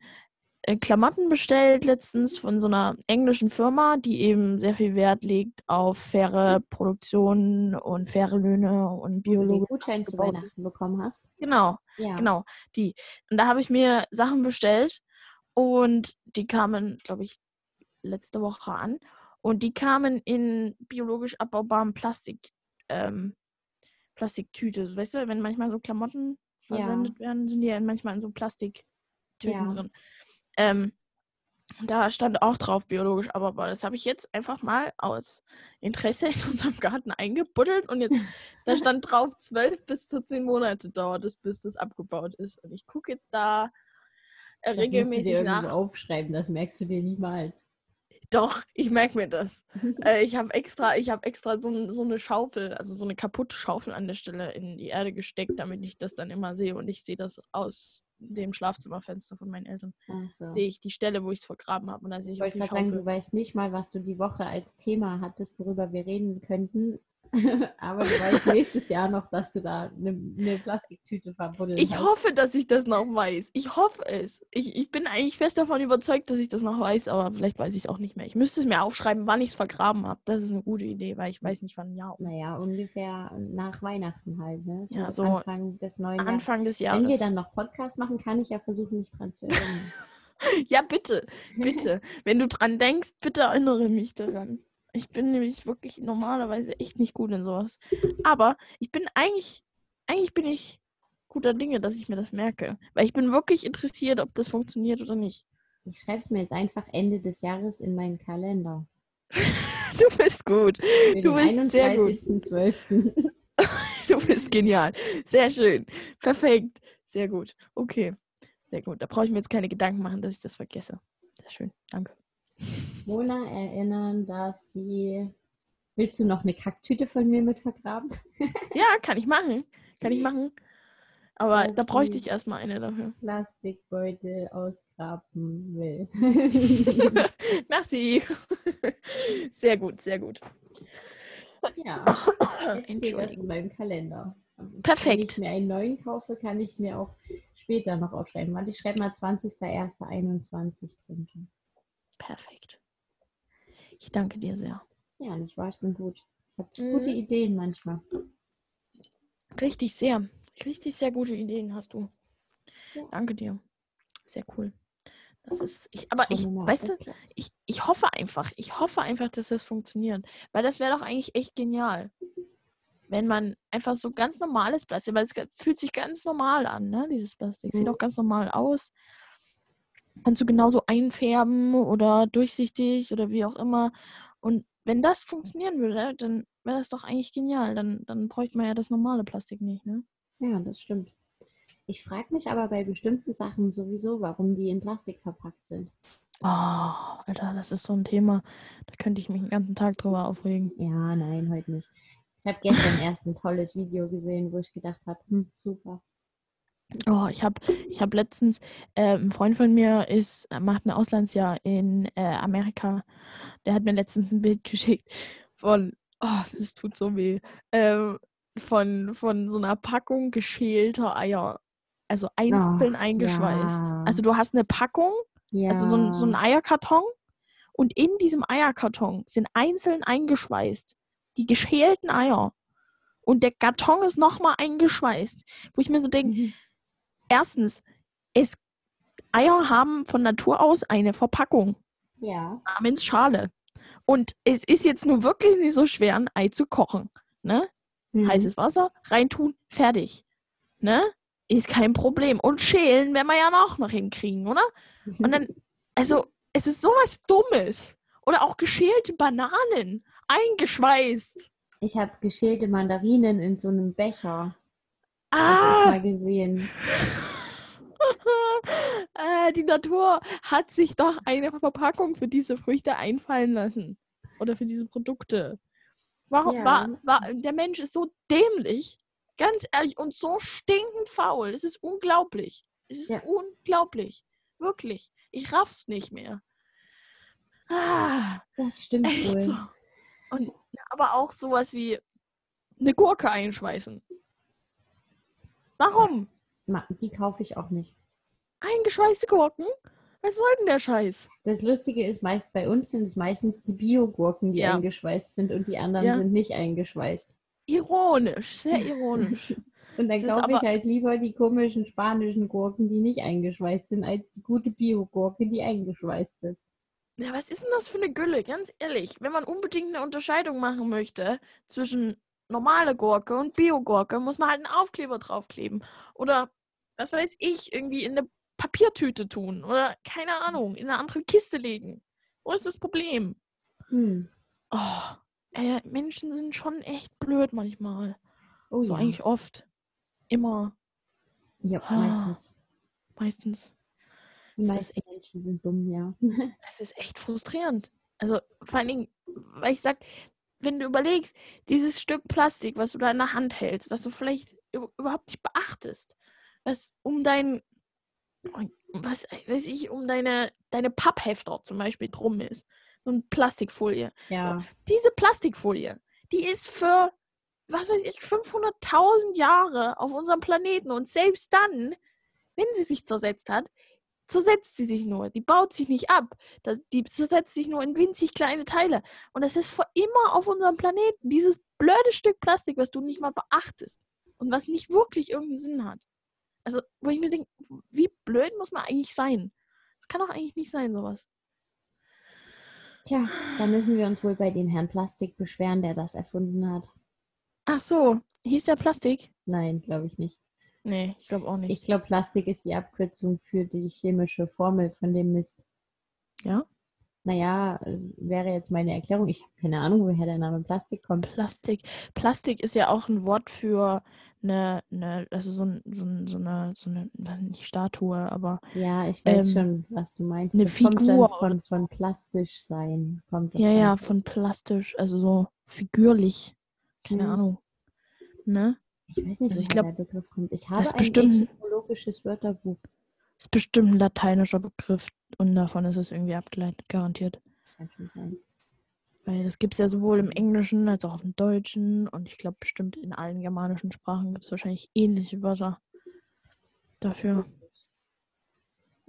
äh, Klamotten bestellt letztens von so einer englischen Firma, die eben sehr viel Wert legt auf faire Produktion und faire Löhne und du den biologisch. Gutschein zu. Weihnachten bekommen hast. Genau, Ja. genau, die. Und da habe ich mir Sachen bestellt und die kamen, glaube ich, letzte Woche an. Und die kamen in biologisch abbaubarem Plastik, ähm, Plastiktüte. So, Weißt du, wenn manchmal so Klamotten Ja. versendet werden, sind die ja manchmal in so Plastiktüten Ja. drin. Ähm, da stand auch drauf biologisch abbaubar. Das habe ich jetzt einfach mal aus Interesse in unserem Garten eingebuddelt und jetzt, [LAUGHS] da stand drauf, 12 bis 14 Monate dauert es, bis das abgebaut ist. Und ich gucke jetzt da Das musst du dir regelmäßig nach. aufschreiben, das merkst du dir niemals. Doch, ich merke mir das. Äh, ich habe extra, ich habe extra so, so eine Schaufel, also so eine kaputte Schaufel an der Stelle in die Erde gesteckt, damit ich das dann immer sehe. Und ich sehe das aus dem Schlafzimmerfenster von meinen Eltern. So. Sehe ich die Stelle, wo ich es vergraben habe. Und da sehe Ich ich wollte gerade sagen, du weißt nicht mal, was du die Woche als Thema hattest, worüber wir reden könnten. [LAUGHS] Aber du weißt nächstes Jahr noch, dass du da eine, eine Plastiktüte verbuddelt Ich hast. hoffe, dass ich das noch weiß. Ich hoffe es. Ich, ich bin eigentlich fest davon überzeugt, dass ich das noch weiß, aber vielleicht weiß ich es auch nicht mehr. Ich müsste es mir aufschreiben, wann ich es vergraben habe. Das ist eine gute Idee, weil ich weiß nicht, wann ja. Naja, ungefähr nach Weihnachten halt, ne? So, Ja, so Anfang des neuen Jahres. Anfang des Jahres. Wenn wir dann noch Podcast machen, kann ich ja versuchen, mich dran zu erinnern. [LAUGHS] Ja, bitte, bitte. Wenn du dran denkst, bitte erinnere mich daran. Ich bin nämlich wirklich normalerweise echt nicht gut in sowas. Aber ich bin eigentlich, eigentlich bin ich guter Dinge, dass ich mir das merke. Weil ich bin wirklich interessiert, ob das funktioniert oder nicht. Ich schreibe es mir jetzt einfach Ende des Jahres in meinen Kalender. [LAUGHS] Du bist gut. Für Du bist sehr gut. 31.12. [LAUGHS] Du bist genial. Sehr schön. Perfekt. Sehr gut. Okay. Sehr gut. Da brauche ich mir jetzt keine Gedanken machen, dass ich das vergesse. Sehr schön. Danke. Mona erinnern, dass sie. Willst du noch eine Kacktüte von mir mit vergraben? [LAUGHS] Ja, kann ich machen. Kann ich machen. Aber Dass da bräuchte ich erstmal eine dafür. Plastikbeutel ausgraben will. [LAUGHS] Merci. [LAUGHS] Sehr gut, sehr gut. ja, jetzt steht das in meinem Kalender. Wenn Perfekt. ich mir einen neuen kaufe, kann ich es mir auch später noch aufschreiben. Warte, ich schreibe mal 20.01.21 drunter. Perfekt. Ich danke dir sehr. Ja, nicht wahr? Ich bin gut. Ich habe Mhm. gute Ideen manchmal. Richtig sehr. Richtig sehr gute Ideen hast du. Ja. Danke dir. Sehr cool. Das ist, ich, aber ich, weißt du, ich, ich hoffe einfach, ich hoffe einfach, dass das funktioniert. Weil das wäre doch eigentlich echt genial. Wenn man einfach so ganz normales Plastik, weil es fühlt sich ganz normal an, ne? Dieses Plastik. Sieht Mhm. auch ganz normal aus. Kannst du genauso einfärben oder durchsichtig oder wie auch immer. Und wenn das funktionieren würde, dann wäre das doch eigentlich genial. Dann, dann bräuchte man ja das normale Plastik nicht, ne? Ja, das stimmt. Ich frage mich aber bei bestimmten Sachen sowieso, warum die in Plastik verpackt sind. Oh, Alter, das ist so ein Thema. Da könnte ich mich den ganzen Tag drüber aufregen. Ja, nein, heute nicht. Ich habe gestern erst ein tolles Video gesehen, wo ich gedacht habe, hm, super. Oh, ich habe ich hab letztens, äh, ein Freund von mir ist, äh, macht ein Auslandsjahr in äh, Amerika. Der hat mir letztens ein Bild [LAUGHS] geschickt von, oh, das tut so weh, ähm, von, von so einer Packung geschälter Eier. Also einzeln Ach, eingeschweißt. ja. Also du hast eine Packung, Ja. also so ein, so ein Eierkarton und in diesem Eierkarton sind einzeln eingeschweißt die geschälten Eier. Und der Karton ist nochmal eingeschweißt. Wo ich mir so denke, Mhm. Erstens, es, Eier haben von Natur aus eine Verpackung ja. namens Schale. Und es ist jetzt nur wirklich nicht so schwer, ein Ei zu kochen. Ne? Mhm. Heißes Wasser, reintun, fertig. Ne? Ist kein Problem. Und schälen werden wir ja noch noch hinkriegen, oder? [LAUGHS] Und dann, also, es ist sowas Dummes. Oder auch geschälte Bananen, eingeschweißt. Ich habe geschälte Mandarinen in so einem Becher. Hab ich Ah! mal gesehen. äh, [LAUGHS] die Natur hat sich doch eine Verpackung für diese Früchte einfallen lassen. Oder für diese Produkte. Warum Ja. war, war, der Mensch ist so dämlich, ganz ehrlich, und so stinkend faul. Es ist unglaublich. Es ist Ja. unglaublich. Wirklich. Ich raff's nicht mehr. Ah, Das stimmt wohl. so. Und aber auch sowas wie eine Gurke einschweißen. Warum? Die kaufe ich auch nicht. Eingeschweißte Gurken? Was soll denn der Scheiß? Das Lustige ist, meist bei uns sind es meistens die Biogurken, die Ja. eingeschweißt sind und die anderen Ja. sind nicht eingeschweißt. Ironisch, sehr ironisch. [LAUGHS] Und dann kaufe ich halt lieber die komischen spanischen Gurken, die nicht eingeschweißt sind, als die gute Biogurke, die eingeschweißt ist. ja, was ist denn das für eine Gülle? Ganz ehrlich, wenn man unbedingt eine Unterscheidung machen möchte zwischen normale Gurke und Biogurke, muss man halt einen Aufkleber draufkleben. Oder, was weiß ich, irgendwie in eine Papiertüte tun. Oder, keine Ahnung, in eine andere Kiste legen. Wo ist das Problem? Hm. Oh, äh, Menschen sind schon echt blöd manchmal. Oh so ja. eigentlich oft. Immer. ja, Ah. meistens. Meistens. Die meisten Menschen sind dumm, ja. Es ist echt frustrierend. Also vor allen Dingen, weil ich sag, wenn du überlegst, dieses Stück Plastik, was du da in der Hand hältst, was du vielleicht überhaupt nicht beachtest, was um dein, was weiß ich, um deine, deine Papphefter zum Beispiel drum ist, so eine Plastikfolie. Ja. Diese Plastikfolie, die ist für, was weiß ich, 500.000 Jahre auf unserem Planeten und selbst dann, wenn sie sich zersetzt hat, zersetzt sie sich nur. Die baut sich nicht ab. Das, die zersetzt sich nur in winzig kleine Teile. Und das ist für immer auf unserem Planeten. Dieses blöde Stück Plastik, was du nicht mal beachtest und was nicht wirklich irgendeinen Sinn hat. Also, wo ich mir denke, wie blöd muss man eigentlich sein? Das kann doch eigentlich nicht sein, sowas. Tja, da müssen wir uns wohl bei dem Herrn Plastik beschweren, der das erfunden hat. Ach so, hieß der Plastik? Nein, glaube ich nicht. Nee, ich glaube auch nicht. Ich glaube, Plastik ist die Abkürzung für die chemische Formel von dem Mist. Ja? Naja, äh, wäre jetzt meine Erklärung. Ich habe keine Ahnung, woher der Name Plastik kommt. Plastik. Plastik ist ja auch ein Wort für eine, eine also so, ein, so, ein, so eine, so eine, nicht Statue, aber Ja, ich weiß Ähm, schon, was du meinst. eine das Figur von, von plastisch sein. Kommt ja, ja, von plastisch, also so figürlich. Keine Mhm. Ahnung. Ne? Ich weiß nicht, Also ich woher glaub, der Begriff kommt. Ich habe Das ist ein bestimmt, etymologisches Wörterbuch. ist bestimmt ein lateinischer Begriff und davon ist es irgendwie abgeleitet, garantiert. Kann schon sein. Weil das gibt es ja sowohl im Englischen als auch im Deutschen und ich glaube bestimmt in allen germanischen Sprachen gibt es wahrscheinlich ähnliche Wörter dafür.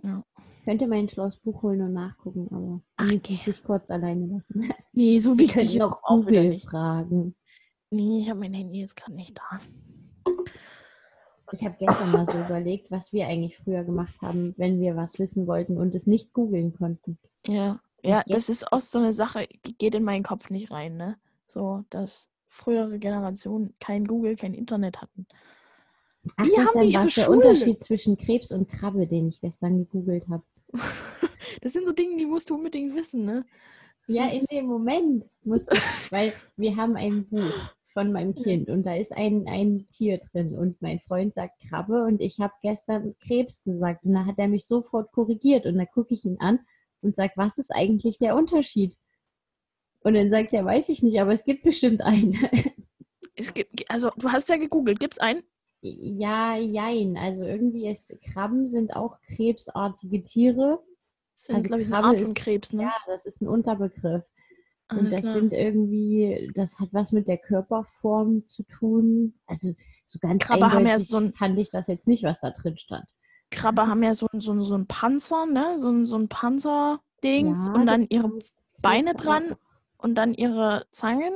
Ja. Könnte mein schlaues Buch holen und nachgucken, aber Ach, müsste ich dich kurz alleine lassen. Nee, so es auch wieder Google fragen. Nee, ich habe mein Handy jetzt gerade nicht da. Ich habe gestern mal so überlegt, was wir eigentlich früher gemacht haben, wenn wir was wissen wollten und es nicht googeln konnten. Ja, ja, das ist auch so eine Sache, die geht in meinen Kopf nicht rein, ne? So, dass frühere Generationen kein Google, kein Internet hatten. Ach, Wie gestern die war es der Schule? Unterschied zwischen Krebs und Krabbe, den ich gestern gegoogelt habe. [LAUGHS] Das sind so Dinge, die musst du unbedingt wissen, ne? Das Ja, in dem Moment musst du, weil wir haben ein Buch von meinem Kind und da ist ein, ein Tier drin und mein Freund sagt Krabbe und ich habe gestern Krebs gesagt und da hat er mich sofort korrigiert und dann gucke ich ihn an und sage, was ist eigentlich der Unterschied? Und dann sagt er, weiß ich nicht, aber es gibt bestimmt einen. [LAUGHS] es gibt, also du hast ja gegoogelt, gibt's einen? ja, jein. Also irgendwie ist Krabben sind auch krebsartige Tiere. Das sind, Also glaube ich, eine Krabbe Art von ist- Krebs, ne? Ja, das ist ein Unterbegriff. Und Alles das klar. sind irgendwie, das hat was mit der Körperform zu tun. Also so ganz Krabbe haben ja so ein- fand ich das jetzt nicht, was da drin stand. Krabbe haben ja so, ein- so, so ein Panzer, ne? So, ein- so ein Panzerdings Ja, und dann ihre Beine dran und dann ihre Zangen.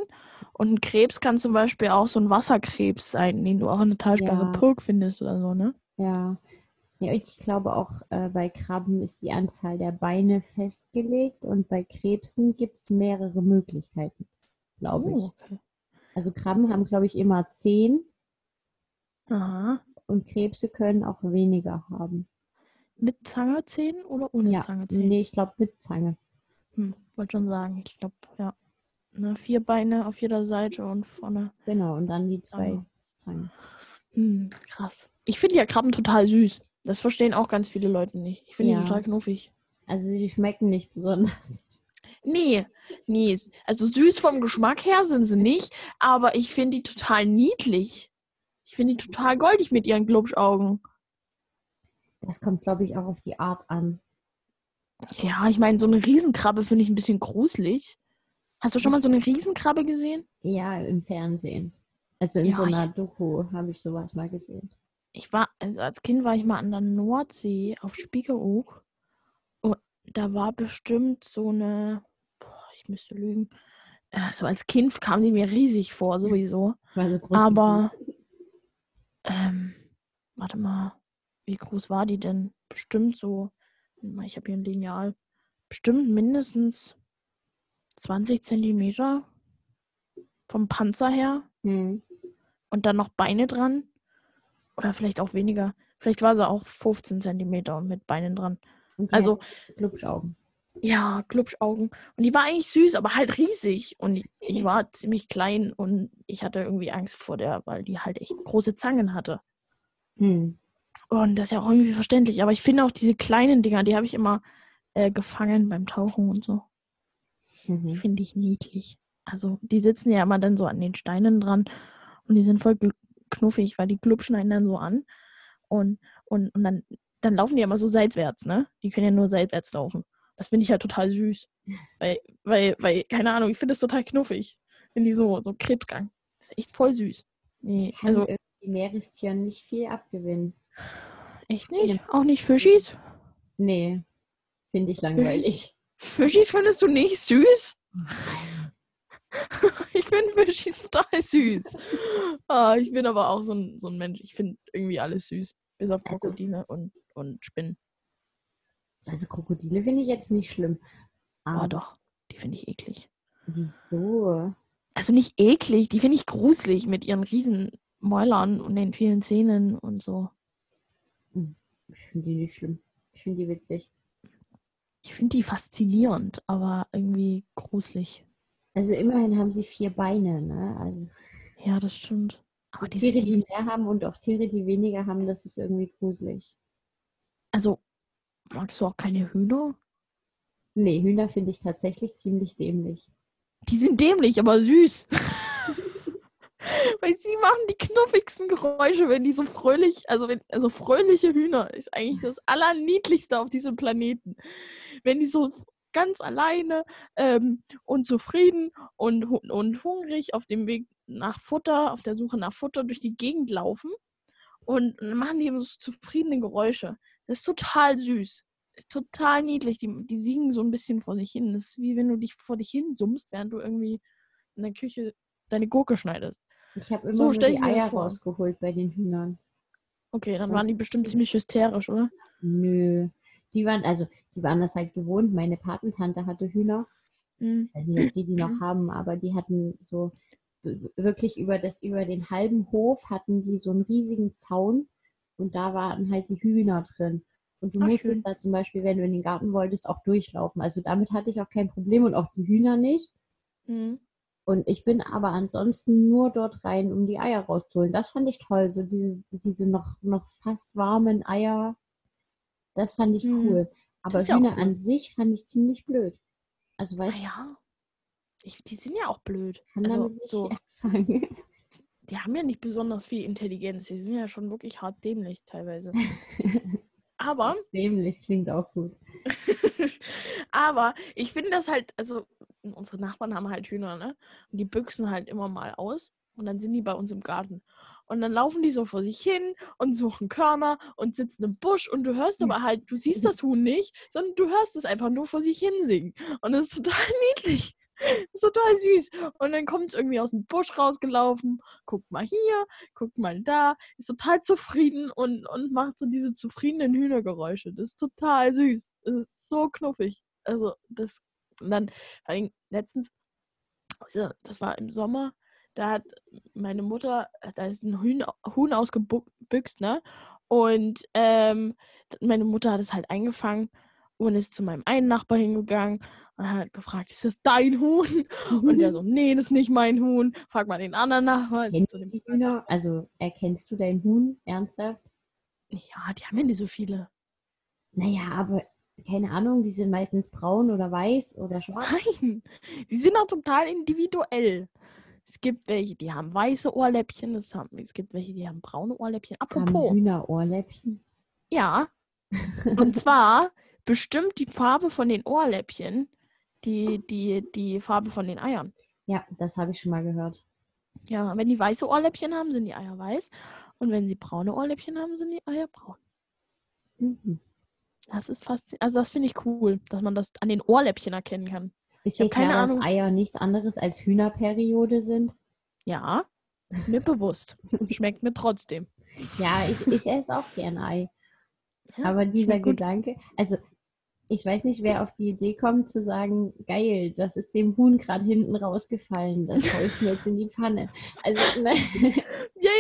Und ein Krebs kann zum Beispiel auch so ein Wasserkrebs sein, den du auch in der Talsperre Ja. Purk findest oder so, ne? Ja. Ja, ich glaube auch äh, bei Krabben ist die Anzahl der Beine festgelegt und bei Krebsen gibt es mehrere Möglichkeiten, glaube ich. Oh, okay. Also Krabben haben, glaube ich, immer zehn Aha. und Krebse können auch weniger haben. Mit Zange ziehen oder ohne Ja, Zange ziehen? nee, ich glaube mit Zange. Hm, wollte schon sagen, ich glaube, ja. Ne, vier Beine auf jeder Seite und vorne. Genau, und dann die zwei Zange. Zangen. Hm, krass. Ich finde ja Krabben total süß. Das verstehen auch ganz viele Leute nicht. Ich finde Ja. die total knuffig. Also sie schmecken nicht besonders. Nee, nee. Also süß vom Geschmack her sind sie nicht, aber ich finde die total niedlich. Ich finde die total goldig mit ihren Glubschaugen. Das kommt, glaube ich, auch auf die Art an. Ja, ich meine, so eine Riesenkrabbe finde ich ein bisschen gruselig. Hast du schon mal so eine Riesenkrabbe gesehen? Ja, im Fernsehen. Also in Ja, so ich- einer Doku habe ich sowas mal gesehen. Ich war, also als Kind war ich mal an der Nordsee auf Spiekeroog. Und da war bestimmt so eine, boah, ich müsste lügen. Also als Kind kam die mir riesig vor, [LAUGHS] sowieso. War so groß Aber, ähm, warte mal, wie groß war die denn? Bestimmt so, ich habe hier ein Lineal, bestimmt mindestens 20 Zentimeter vom Panzer her. Hm. und dann noch Beine dran. Oder vielleicht auch weniger. Vielleicht war sie auch 15 Zentimeter mit Beinen dran. Und die Also- Glubschaugen. Ja, Glubschaugen. Und die war eigentlich süß, aber halt riesig. Und ich, ich war ziemlich klein und ich hatte irgendwie Angst vor der, weil die halt echt große Zangen hatte. Hm. Und das ist ja auch irgendwie verständlich. Aber ich finde auch diese kleinen Dinger, die habe ich immer äh, gefangen beim Tauchen und so. Mhm. finde ich niedlich. Also die sitzen ja immer dann so an den Steinen dran und die sind voll knuffig, weil die glubschen einen dann so an. Und, und, und dann, dann laufen die immer so seitwärts, ne? Die können ja nur seitwärts laufen. Das finde ich halt total süß. Weil, weil, weil, keine Ahnung, ich finde es total knuffig. Wenn die so, so Krebsgang. Das ist echt voll süß. Nee, Ich kann also irgendwie Meerestieren nicht viel abgewinnen. echt nicht? Auch nicht Fischis? Nee, finde ich langweilig. Fischis findest du nicht süß? [LAUGHS] ich [LAUGHS] finde Fischis total süß. Ah, ich bin aber auch so ein, so ein Mensch. Ich finde irgendwie alles süß. Bis auf Also- Krokodile und, und Spinnen. Also Krokodile finde ich jetzt nicht schlimm. Aber Aber doch, die finde ich eklig. wieso? Also nicht eklig, die finde ich gruselig mit ihren riesen Mäulern und den vielen Zähnen und so. Ich finde die nicht schlimm. Ich finde die witzig. Ich finde die faszinierend, aber irgendwie gruselig. Also immerhin haben sie vier Beine, ne? Also Ja, das stimmt. Aber die Tiere, die mehr haben und auch Tiere, die weniger haben, das ist irgendwie gruselig. Also, magst du auch keine Hühner? Nee, Hühner finde ich tatsächlich ziemlich dämlich. Die sind dämlich, aber süß. Weil sie machen die knuffigsten Geräusche, wenn die so fröhlich, also wenn, also fröhliche Hühner ist eigentlich das Allerniedlichste auf diesem Planeten. Wenn die so ganz alleine ähm, und zufrieden und, und hungrig auf dem Weg nach Futter, auf der Suche nach Futter durch die Gegend laufen und, machen die immer so zufriedene Geräusche. Das ist total süß. Ist total niedlich. Die, die singen so ein bisschen vor sich hin. Das ist wie wenn du dich vor dich hin summst, während du irgendwie in der Küche deine Gurke schneidest. Ich habe immer So nur stell die ich mir das Eier vor. rausgeholt bei den Hühnern. Okay, dann waren die bestimmt ziemlich hysterisch, oder? Nö. Die waren, also, die waren das halt gewohnt. Meine Patentante hatte Hühner. Mhm. Ich weiß nicht, ob die die noch haben, aber die hatten so wirklich über das, über den halben Hof hatten die so einen riesigen Zaun und da waren halt die Hühner drin. Und du Ach, musstest schön. da zum Beispiel, wenn du in den Garten wolltest, auch durchlaufen. Also damit hatte ich auch kein Problem und auch die Hühner nicht. Mhm. Und ich bin aber ansonsten nur dort rein, um die Eier rauszuholen. Das fand ich toll, so diese, diese noch, noch fast warmen Eier. Das fand ich Hm, cool. Aber ja Hühner cool. an sich fand ich ziemlich blöd. Also weißt du, Naja, ich, die sind ja auch blöd. kann Also, damit nicht so, [LAUGHS] anfangen. die haben ja nicht besonders viel Intelligenz. Die sind ja schon wirklich hart dämlich teilweise. [LAUGHS] Aber, Dämlich klingt auch gut. [LAUGHS] aber ich finde das halt, also unsere Nachbarn haben halt Hühner, ne? Und die büchsen halt immer mal aus und dann sind die bei uns im Garten. Und dann laufen die so vor sich hin und suchen Körner und sitzen im Busch und du hörst aber halt, du siehst das Huhn nicht, sondern du hörst es einfach nur vor sich hin singen. Und das ist total [LAUGHS] niedlich. Das ist total süß. Und dann kommt es irgendwie aus dem Busch rausgelaufen, guckt mal hier, guckt mal da, ist total zufrieden und, und macht so diese zufriedenen Hühnergeräusche. Das ist total süß. Das ist so knuffig. Also, das, und dann, vor allem letztens, also, das war im Sommer, da hat meine Mutter, da ist ein Huhn, Huhn ausgebüxt, ne? Und ähm, meine Mutter hat es halt eingefangen und ist zu meinem einen Nachbar hingegangen und hat gefragt, ist das dein Huhn? Und der so, nee, das ist nicht mein Huhn. Frag mal den anderen Nachbarn. Also erkennst du dein Huhn ernsthaft? ja, die haben ja nicht so viele. Naja, aber keine Ahnung, die sind meistens braun oder weiß oder schwarz. Nein, die sind auch total individuell. Es gibt welche, die haben weiße Ohrläppchen, es, haben, es gibt welche, die haben braune Ohrläppchen. Haben Apropos, Hühner Ohrläppchen? ja, und [LAUGHS] zwar bestimmt die Farbe von den Ohrläppchen die, die, die Farbe von den Eiern. Ja, das habe ich schon mal gehört. Ja, wenn die weiße Ohrläppchen haben, sind die Eier weiß. Und wenn sie braune Ohrläppchen haben, sind die Eier braun. Mhm. Das ist fast, also das finde ich cool, dass man das an den Ohrläppchen erkennen kann. Ist dir klar, dass Ahnung. Eier nichts anderes als Hühnerperiode sind? Ja, ist mir bewusst. Schmeckt mir trotzdem. [LAUGHS] Ja, ich, ich esse auch gern Ei. Ja, Aber dieser. Gedanke, also ich weiß nicht, wer auf die Idee kommt zu sagen, geil, das ist dem Huhn gerade hinten rausgefallen, das hau ich mir jetzt in die Pfanne. Also, ne,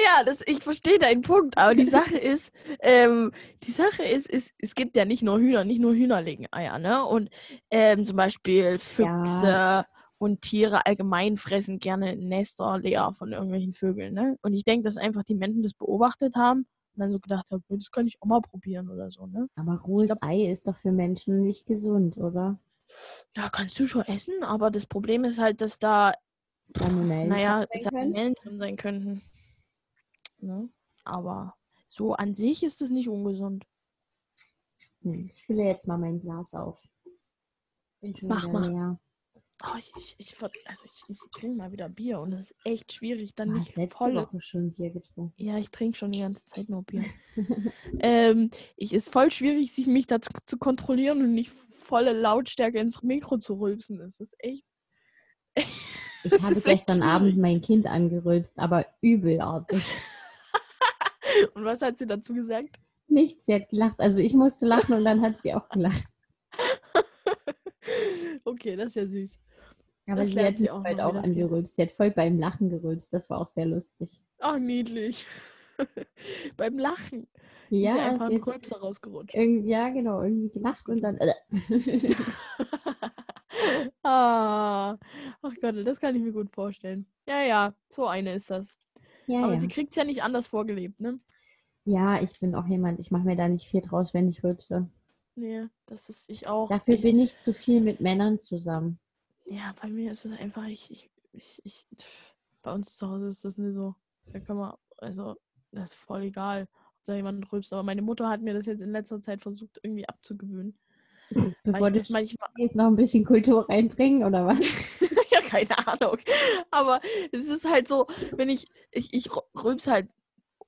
Ja, ja, das, ich verstehe deinen Punkt, aber die Sache [LAUGHS] ist, ähm, die Sache ist, ist, es gibt ja nicht nur Hühner, nicht nur Hühner legen Eier, ne? Und ähm, zum Beispiel Füchse und Tiere allgemein fressen gerne Nester leer von irgendwelchen Vögeln, ne? Und ich denke, dass einfach die Menschen das beobachtet haben und dann so gedacht haben, das kann ich auch mal probieren oder so, ne? aber rohes Ei ist doch für Menschen nicht gesund, oder? Ja, kannst du schon essen, aber das Problem ist halt, dass da Salmonellen naja? Salmonellen drin sein könnten. Ne? Aber so an sich ist es nicht ungesund. Hm, Ich fülle jetzt mal mein Glas auf. Bin schon Mach mal. leer. Oh, ich, ich, ich, also ich, ich trinke mal wieder Bier und es ist echt schwierig, dann Du nicht letzte volle. Woche schon Bier getrunken. Ja, ich trinke schon die ganze Zeit nur Bier. [LAUGHS] ähm, ich ist voll schwierig, sich mich dazu zu kontrollieren und nicht volle Lautstärke ins Mikro zu rülpsen. Das ist echt. [LAUGHS] Ich Das habe gestern. Abend mein Kind angerülpst, aber übelartig. [LAUGHS] Und was hat sie dazu gesagt? Nichts, sie hat gelacht. Also ich musste lachen und dann hat sie auch gelacht. [LAUGHS] okay, das ist ja süß. Aber Das sie hat sie mich auch heute auch angerülpst. Sie hat voll beim Lachen gerülpst. Das war auch sehr lustig. Ach, niedlich. [LAUGHS] beim Lachen. Ja, ist ja einfach ein Rülpser rausgerutscht. ja, genau, irgendwie gelacht und dann. Äh. [LAUGHS] ah, ach Gott, das kann ich mir gut vorstellen. Ja, ja, so eine ist das. Ja, Aber ja. sie kriegt es ja nicht anders vorgelebt, ne? ja, ich bin auch jemand, ich mache mir da nicht viel draus, wenn ich rülpse. Nee, das ist ich auch. Dafür ich, bin ich zu viel mit Männern zusammen. Ja, bei mir ist es einfach, ich, ich, ich, ich, bei uns zu Hause ist das nicht so. Da kann man, also, das ist voll egal, ob da jemand rülpst. Aber meine Mutter hat mir das jetzt in letzter Zeit versucht, irgendwie abzugewöhnen. [LAUGHS] Bevor du das manchmal, jetzt noch ein bisschen Kultur reinbringen, oder was? [LAUGHS] keine [LAUGHS] Ahnung. Aber es ist halt so, wenn ich, ich, ich rülps halt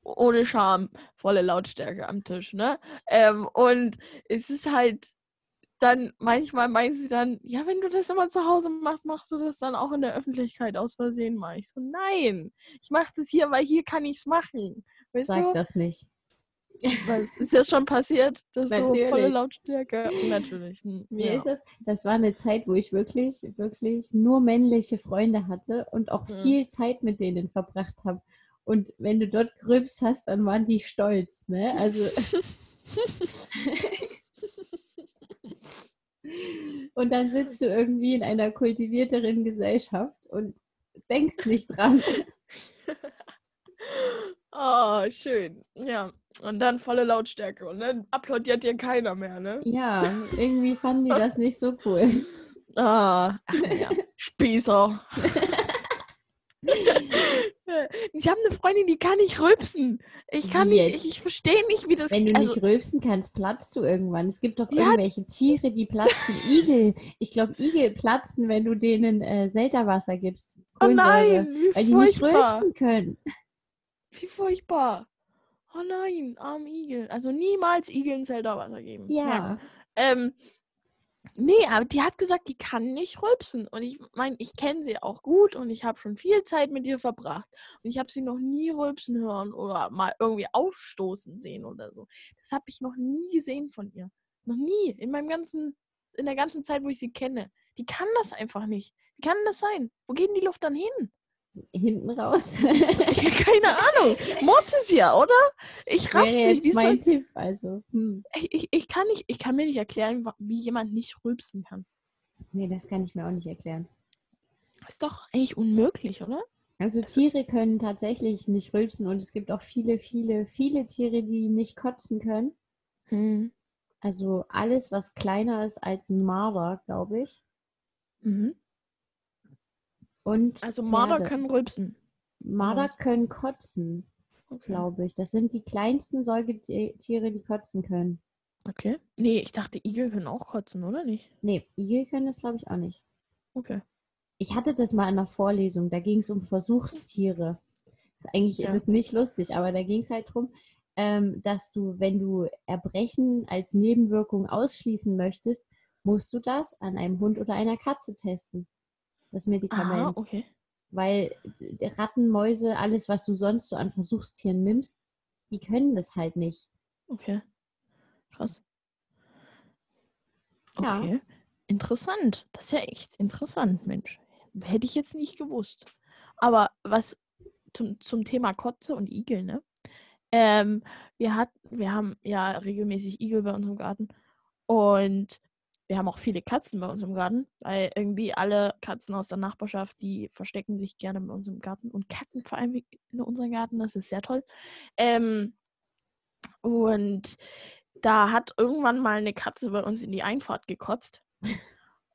ohne Scham, volle Lautstärke am Tisch, ne? Ähm, und es ist halt dann, manchmal meint sie dann, ja, wenn du das immer zu Hause machst, machst du das dann auch in der Öffentlichkeit aus Versehen mal. Ich so, nein, ich mache das hier, weil hier kann ich es machen. Weißt Sag du? das nicht. Was, [LAUGHS] ist das schon passiert? Das ist so volle. Lautstärke. Natürlich. hm, Mir ja. ist das, das war eine Zeit, wo ich wirklich, wirklich nur männliche Freunde hatte und auch Ja. viel Zeit mit denen verbracht habe. Und wenn du dort Grübs hast, dann waren die stolz, ne? Also. [LAUGHS] und dann sitzt du irgendwie in einer kultivierteren Gesellschaft und denkst nicht dran. [LAUGHS] Oh, schön. Ja. Und dann volle Lautstärke. Und dann applaudiert dir keiner mehr, ne? Ja, irgendwie fanden die das nicht so cool. [LAUGHS] Ah, ja. Spießer. [LAUGHS] ich habe eine Freundin, die kann nicht rülpsen. Ich kann nicht, ich, ich verstehe nicht, wie das Wenn du also, nicht rülpsen kannst, platzt du irgendwann. Es gibt doch Ja. irgendwelche Tiere, die platzen. Igel. Ich glaube, Igel platzen, wenn du denen äh, Selterwasser gibst. Oh nein, wie weil die nicht furchtbar. rülpsen können. Wie furchtbar. Oh nein, arm Igel. Also niemals Igeln Zelda-Wasser geben. Ja. Ähm, nee, aber die hat gesagt, die kann nicht rülpsen. Und ich meine, ich kenne sie auch gut und ich habe schon viel Zeit mit ihr verbracht. Und ich habe sie noch nie rülpsen hören oder mal irgendwie aufstoßen sehen oder so. Das habe ich noch nie gesehen von ihr. Noch nie. In meinem ganzen, in der ganzen Zeit, wo ich sie kenne. Die kann das einfach nicht. Wie kann das sein? Wo geht denn die Luft dann hin? Hinten raus. [LAUGHS] Keine Ahnung. Muss es ja, oder? Ich raff's Wäre nicht. jetzt soll, mein Tipp. Also, hm. ich, ich, ich, kann nicht, ich kann mir nicht erklären, wie jemand nicht rülpsen kann. Nee, das kann ich mir auch nicht erklären. Ist doch eigentlich unmöglich, oder? Also Tiere können tatsächlich nicht rülpsen und es gibt auch viele, viele, viele Tiere, die nicht kotzen können. Hm. Also alles, was kleiner ist als ein Marder, glaube ich. Mhm. Und Also Marder Pferde. können rülpsen. Marder was? können kotzen, Okay. glaube ich. Das sind die kleinsten Säugetiere, die kotzen können. okay. Nee, ich dachte, Igel können auch kotzen, oder nicht? Nee, Igel können das, glaube ich, auch nicht. Okay. Ich hatte das mal in einer Vorlesung, da ging es um Versuchstiere. Das, eigentlich ist Ja. es nicht lustig, aber da ging es halt darum, ähm, dass du, wenn du Erbrechen als Nebenwirkung ausschließen möchtest, musst du das an einem Hund oder einer Katze testen. Das Aha, Medikament. okay. Weil Ratten, Mäuse, alles, was du sonst so an Versuchstieren nimmst, die können das halt nicht. Okay. Krass. Ja. Okay. Interessant. Das ist ja echt interessant, Mensch. Hätte ich jetzt nicht gewusst. Aber was zum, zum Thema Kotze und Igel, ne? Ähm, wir, hat, wir haben ja regelmäßig Igel bei uns im Garten. Und wir haben auch viele Katzen bei uns im Garten, weil irgendwie alle Katzen aus der Nachbarschaft, die verstecken sich gerne bei uns im Garten. Und Katzen vor allem in unserem Garten, das ist sehr toll. Ähm, und da hat irgendwann mal eine Katze bei uns in die Einfahrt gekotzt.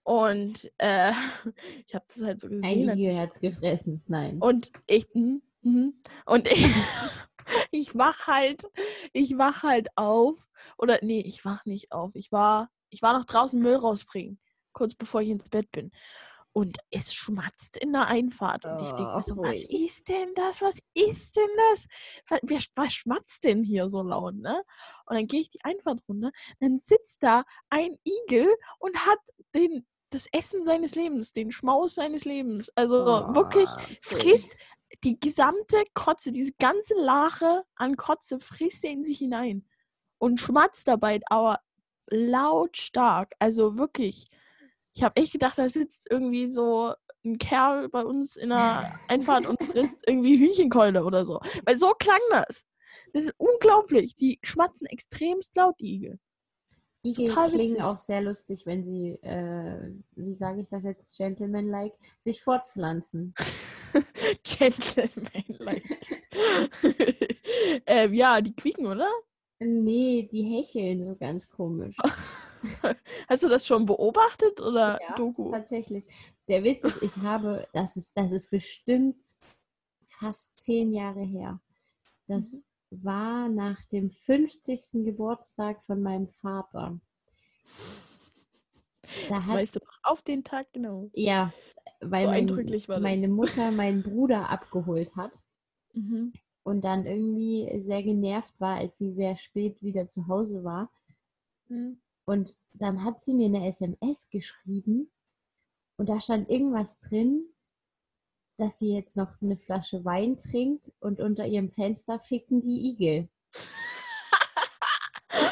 Und äh, [LAUGHS] ich habe das halt so gesehen. Igel ich, hat's gefressen. Nein. und ich, mhm, mhm. und ich, [LAUGHS] ich wach halt, ich wach halt auf. Oder nee, ich wach nicht auf. Ich war, ich war noch draußen Müll rausbringen, kurz bevor ich ins Bett bin. Und es schmatzt in der Einfahrt. Und ich denke mir so, Oh, was ui. ist denn das? Was ist denn das? Was, wer, was schmatzt denn hier so laut, ne? Und dann gehe ich die Einfahrt runter. Dann sitzt da ein Igel und hat den, das Essen seines Lebens, den Schmaus seines Lebens. Also wirklich Oh, frisst die gesamte Kotze, diese ganze Lache an Kotze frisst er in sich hinein und schmatzt dabei, aber lautstark. Also wirklich, ich habe echt gedacht, da sitzt irgendwie so ein Kerl bei uns in der Einfahrt und frisst [LAUGHS] irgendwie Hühnchenkeule oder so. Weil so klang das. Das ist unglaublich. Die schmatzen extremst laut, die Igel. Igel Total klingen witzig. auch sehr lustig, wenn sie, äh, wie sage ich das jetzt, gentleman-like, sich fortpflanzen. [LAUGHS] Gentleman-like. [LAUGHS] ähm, ja, die quieken, oder? Nee, die hecheln so ganz komisch. [LAUGHS] Hast du das schon beobachtet oder Ja, Doku? Tatsächlich. Der Witz ist, ich habe, das ist, das ist bestimmt fast zehn Jahre her. Das war nach dem 50. Geburtstag von meinem Vater. Da Das weißt du doch auf den Tag genau. ja, weil So mein, meine Mutter meinen Bruder abgeholt hat Mhm. Und dann irgendwie sehr genervt war, als sie sehr spät wieder zu Hause war. Mhm. Und dann hat sie mir eine SMS geschrieben und da stand irgendwas drin, dass sie jetzt noch eine Flasche Wein trinkt und unter ihrem Fenster ficken die Igel. [LAUGHS]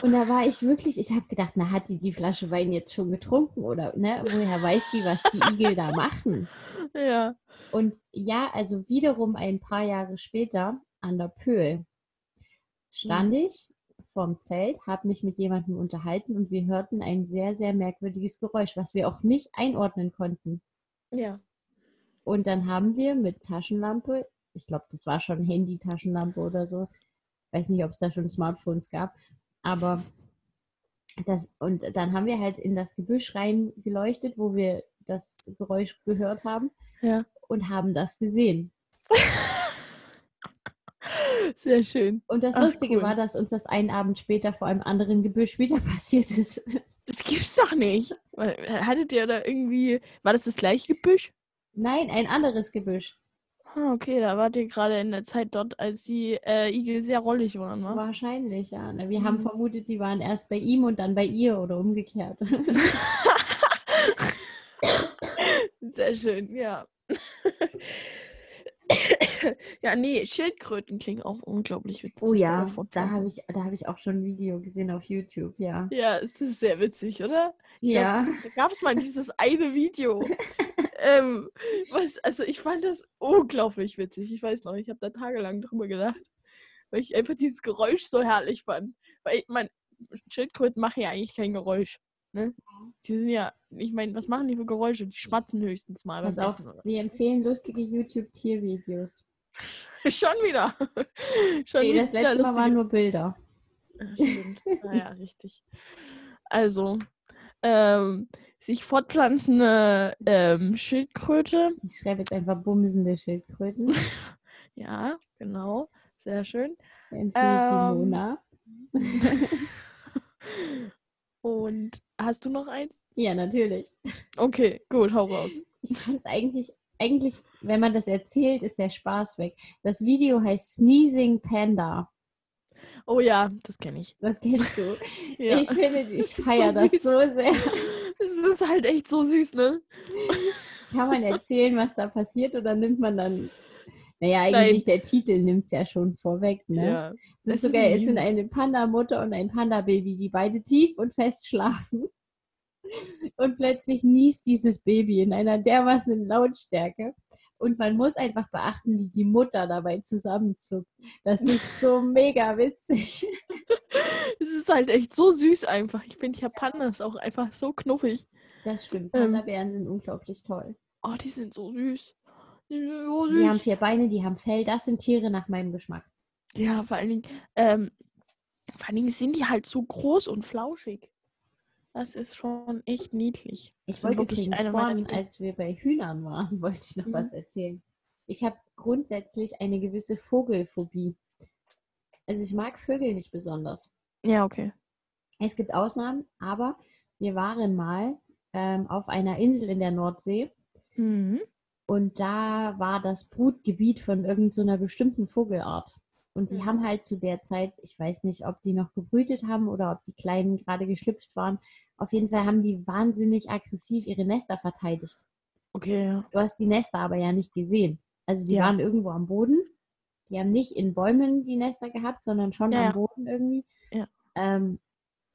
Und da war ich wirklich, ich habe gedacht, na, hat sie die Flasche Wein jetzt schon getrunken oder ne, woher weiß die, was die Igel da machen? Ja. Und ja, also wiederum ein paar Jahre später an der Pöhl stand ich vorm Zelt, habe mich mit jemandem unterhalten und wir hörten ein sehr, sehr merkwürdiges Geräusch, was wir auch nicht einordnen konnten. Ja. Und dann haben wir mit Taschenlampe, ich glaube, das war schon Handy-Taschenlampe oder so, weiß nicht, ob es da schon Smartphones gab, aber das, und dann haben wir halt in das Gebüsch rein geleuchtet, wo wir das Geräusch gehört haben Ja. und haben das gesehen. [LAUGHS] [LAUGHS] Sehr schön. Und das Ach, Lustige cool. war, dass uns das einen Abend später vor einem anderen Gebüsch wieder [LAUGHS] passiert ist. Das gibt's doch nicht. Weil- Hattet ihr da irgendwie. War das das gleiche Gebüsch? Nein, ein anderes Gebüsch. Ah, okay, da wart ihr gerade in der Zeit dort, als die äh, Igel sehr rollig waren, wa? Wahrscheinlich, ja. Wir haben Mhm. vermutet, die waren erst bei ihm und dann bei ihr oder umgekehrt. [LAUGHS] Sehr schön, ja. [COUGHS] ja, nee, Schildkröten klingen auch unglaublich witzig. Oh ja, da habe ich, da hab ich auch schon ein Video gesehen auf YouTube, ja. Ja, es ist sehr witzig, oder? Ja, Da gab es mal [LAUGHS] dieses eine Video. [LAUGHS] ähm, was, also ich fand das unglaublich witzig. Ich weiß noch, ich habe da tagelang drüber gedacht, weil ich einfach dieses Geräusch so herrlich fand. Weil ich mein, Schildkröten machen ja eigentlich kein Geräusch. Ne? Die sind ja, ich meine, was machen die für Geräusche? Die schmatzen höchstens mal. pass auf, Essen wir empfehlen lustige YouTube-Tiervideos. [LAUGHS] Schon wieder. [LAUGHS] Schon Nee, das wieder letzte Mal waren nur Bilder. Ja, Stimmt. Naja, richtig. Also, ähm, sich fortpflanzende ähm, Schildkröte. Ich schreibe jetzt einfach bumsende Schildkröten. [LAUGHS] Ja, genau. Sehr schön. Ähm, die Mona. Und hast du noch eins? Ja, natürlich. Okay, gut, hau raus. Ich kann es eigentlich, eigentlich, wenn man das erzählt, ist der Spaß weg. Das Video heißt Sneezing Panda. Oh ja, das kenne ich. Das kennst du. [LAUGHS] Ja. Ich finde, ich so feiere das süß. so sehr. Das ist halt echt so süß, ne? Kann man erzählen, was da passiert oder nimmt man dann. Naja, eigentlich der Titel nimmt es ja schon vorweg, ne? Ja. Es ist sogar, es sind eine Panda-Mutter und ein Panda-Baby, die beide tief und fest schlafen. Und plötzlich niest dieses Baby in einer dermaßen Lautstärke. Und man muss einfach beachten, wie die Mutter dabei zusammenzuckt. Das ist so [LAUGHS] mega witzig. Es ist halt echt so süß einfach. Ich finde Pandas auch einfach so knuffig. Das stimmt. Ähm. Panda-Bären sind unglaublich toll. Oh, die sind so süß. Süß. Die haben vier Beine, die haben Fell. Das sind Tiere nach meinem Geschmack. Ja, vor allen Dingen, ähm, vor allen Dingen sind die halt so groß und flauschig. Das ist schon echt niedlich. Ich sind wollte wirklich übrigens vorhin, als wir bei Hühnern waren, [LAUGHS] wollte ich noch Mhm. was erzählen. Ich habe grundsätzlich eine gewisse Vogelphobie. Also ich mag Vögel nicht besonders. Ja, okay. Es gibt Ausnahmen, aber wir waren mal ähm, auf einer Insel in der Nordsee Mhm. Und da war das Brutgebiet von irgendeiner so bestimmten Vogelart. Und die Mhm. haben halt zu der Zeit, ich weiß nicht, ob die noch gebrütet haben oder ob die Kleinen gerade geschlüpft waren. Auf jeden Fall haben die wahnsinnig aggressiv ihre Nester verteidigt. Okay, ja. Du hast die Nester aber ja nicht gesehen. Also die Ja. waren irgendwo am Boden. Die haben nicht in Bäumen die Nester gehabt, sondern schon Ja, am. Boden irgendwie. Ja. Ähm,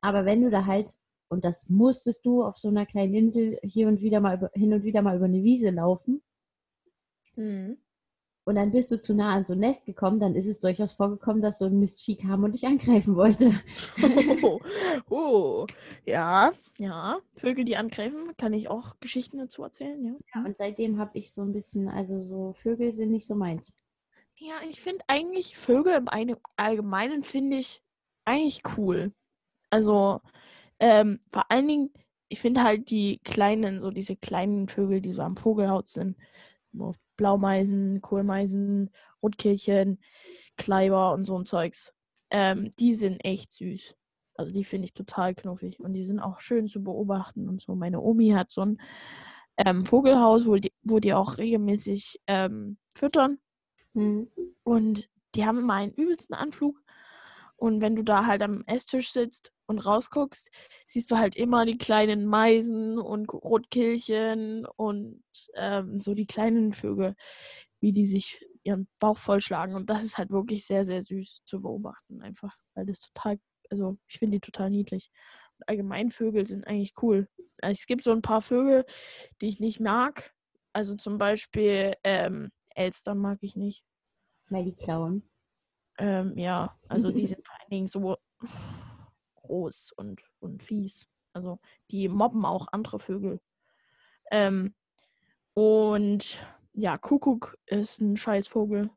aber wenn du da halt, und das musstest du auf so einer kleinen Insel hier und wieder mal über, hin und wieder mal über eine Wiese laufen, Mhm. und dann bist du zu nah an so ein Nest gekommen, dann ist es durchaus vorgekommen, dass so ein Mistvieh kam und dich angreifen wollte. Oh, [LAUGHS] oh, ja, ja. Vögel, die angreifen, kann ich auch Geschichten dazu erzählen, ja. Ja, und seitdem habe ich so ein bisschen, also so Vögel sind nicht so meins. Ja, ich finde eigentlich Vögel im Eine- Allgemeinen finde ich eigentlich cool. Also ähm, vor allen Dingen, ich finde halt die kleinen, so diese kleinen Vögel, die so am Vogelhaus sind, so Blaumeisen, Kohlmeisen, Rotkehlchen, Kleiber und so ein Zeugs, ähm, die sind echt süß. Also die finde ich total knuffig und die sind auch schön zu beobachten und so. Meine Omi hat so ein ähm, Vogelhaus, wo die, wo die auch regelmäßig ähm, füttern. Hm. Und die haben immer einen übelsten Anflug. Und wenn du da halt am Esstisch sitzt und rausguckst, siehst du halt immer die kleinen Meisen und Rotkehlchen und ähm, so die kleinen Vögel, wie die sich ihren Bauch vollschlagen. Und das ist halt wirklich sehr, sehr süß zu beobachten, einfach. Weil das total, also ich finde die total niedlich. Und allgemein Vögel sind eigentlich cool. Also es gibt so ein paar Vögel, die ich nicht mag. Also zum Beispiel ähm, Elstern mag ich nicht. Weil die klauen. Ähm, ja, also die [LAUGHS] sind vor allen Dingen so groß und, und fies. Also die mobben auch andere Vögel. Ähm, und ja, Kuckuck ist ein Scheißvogel.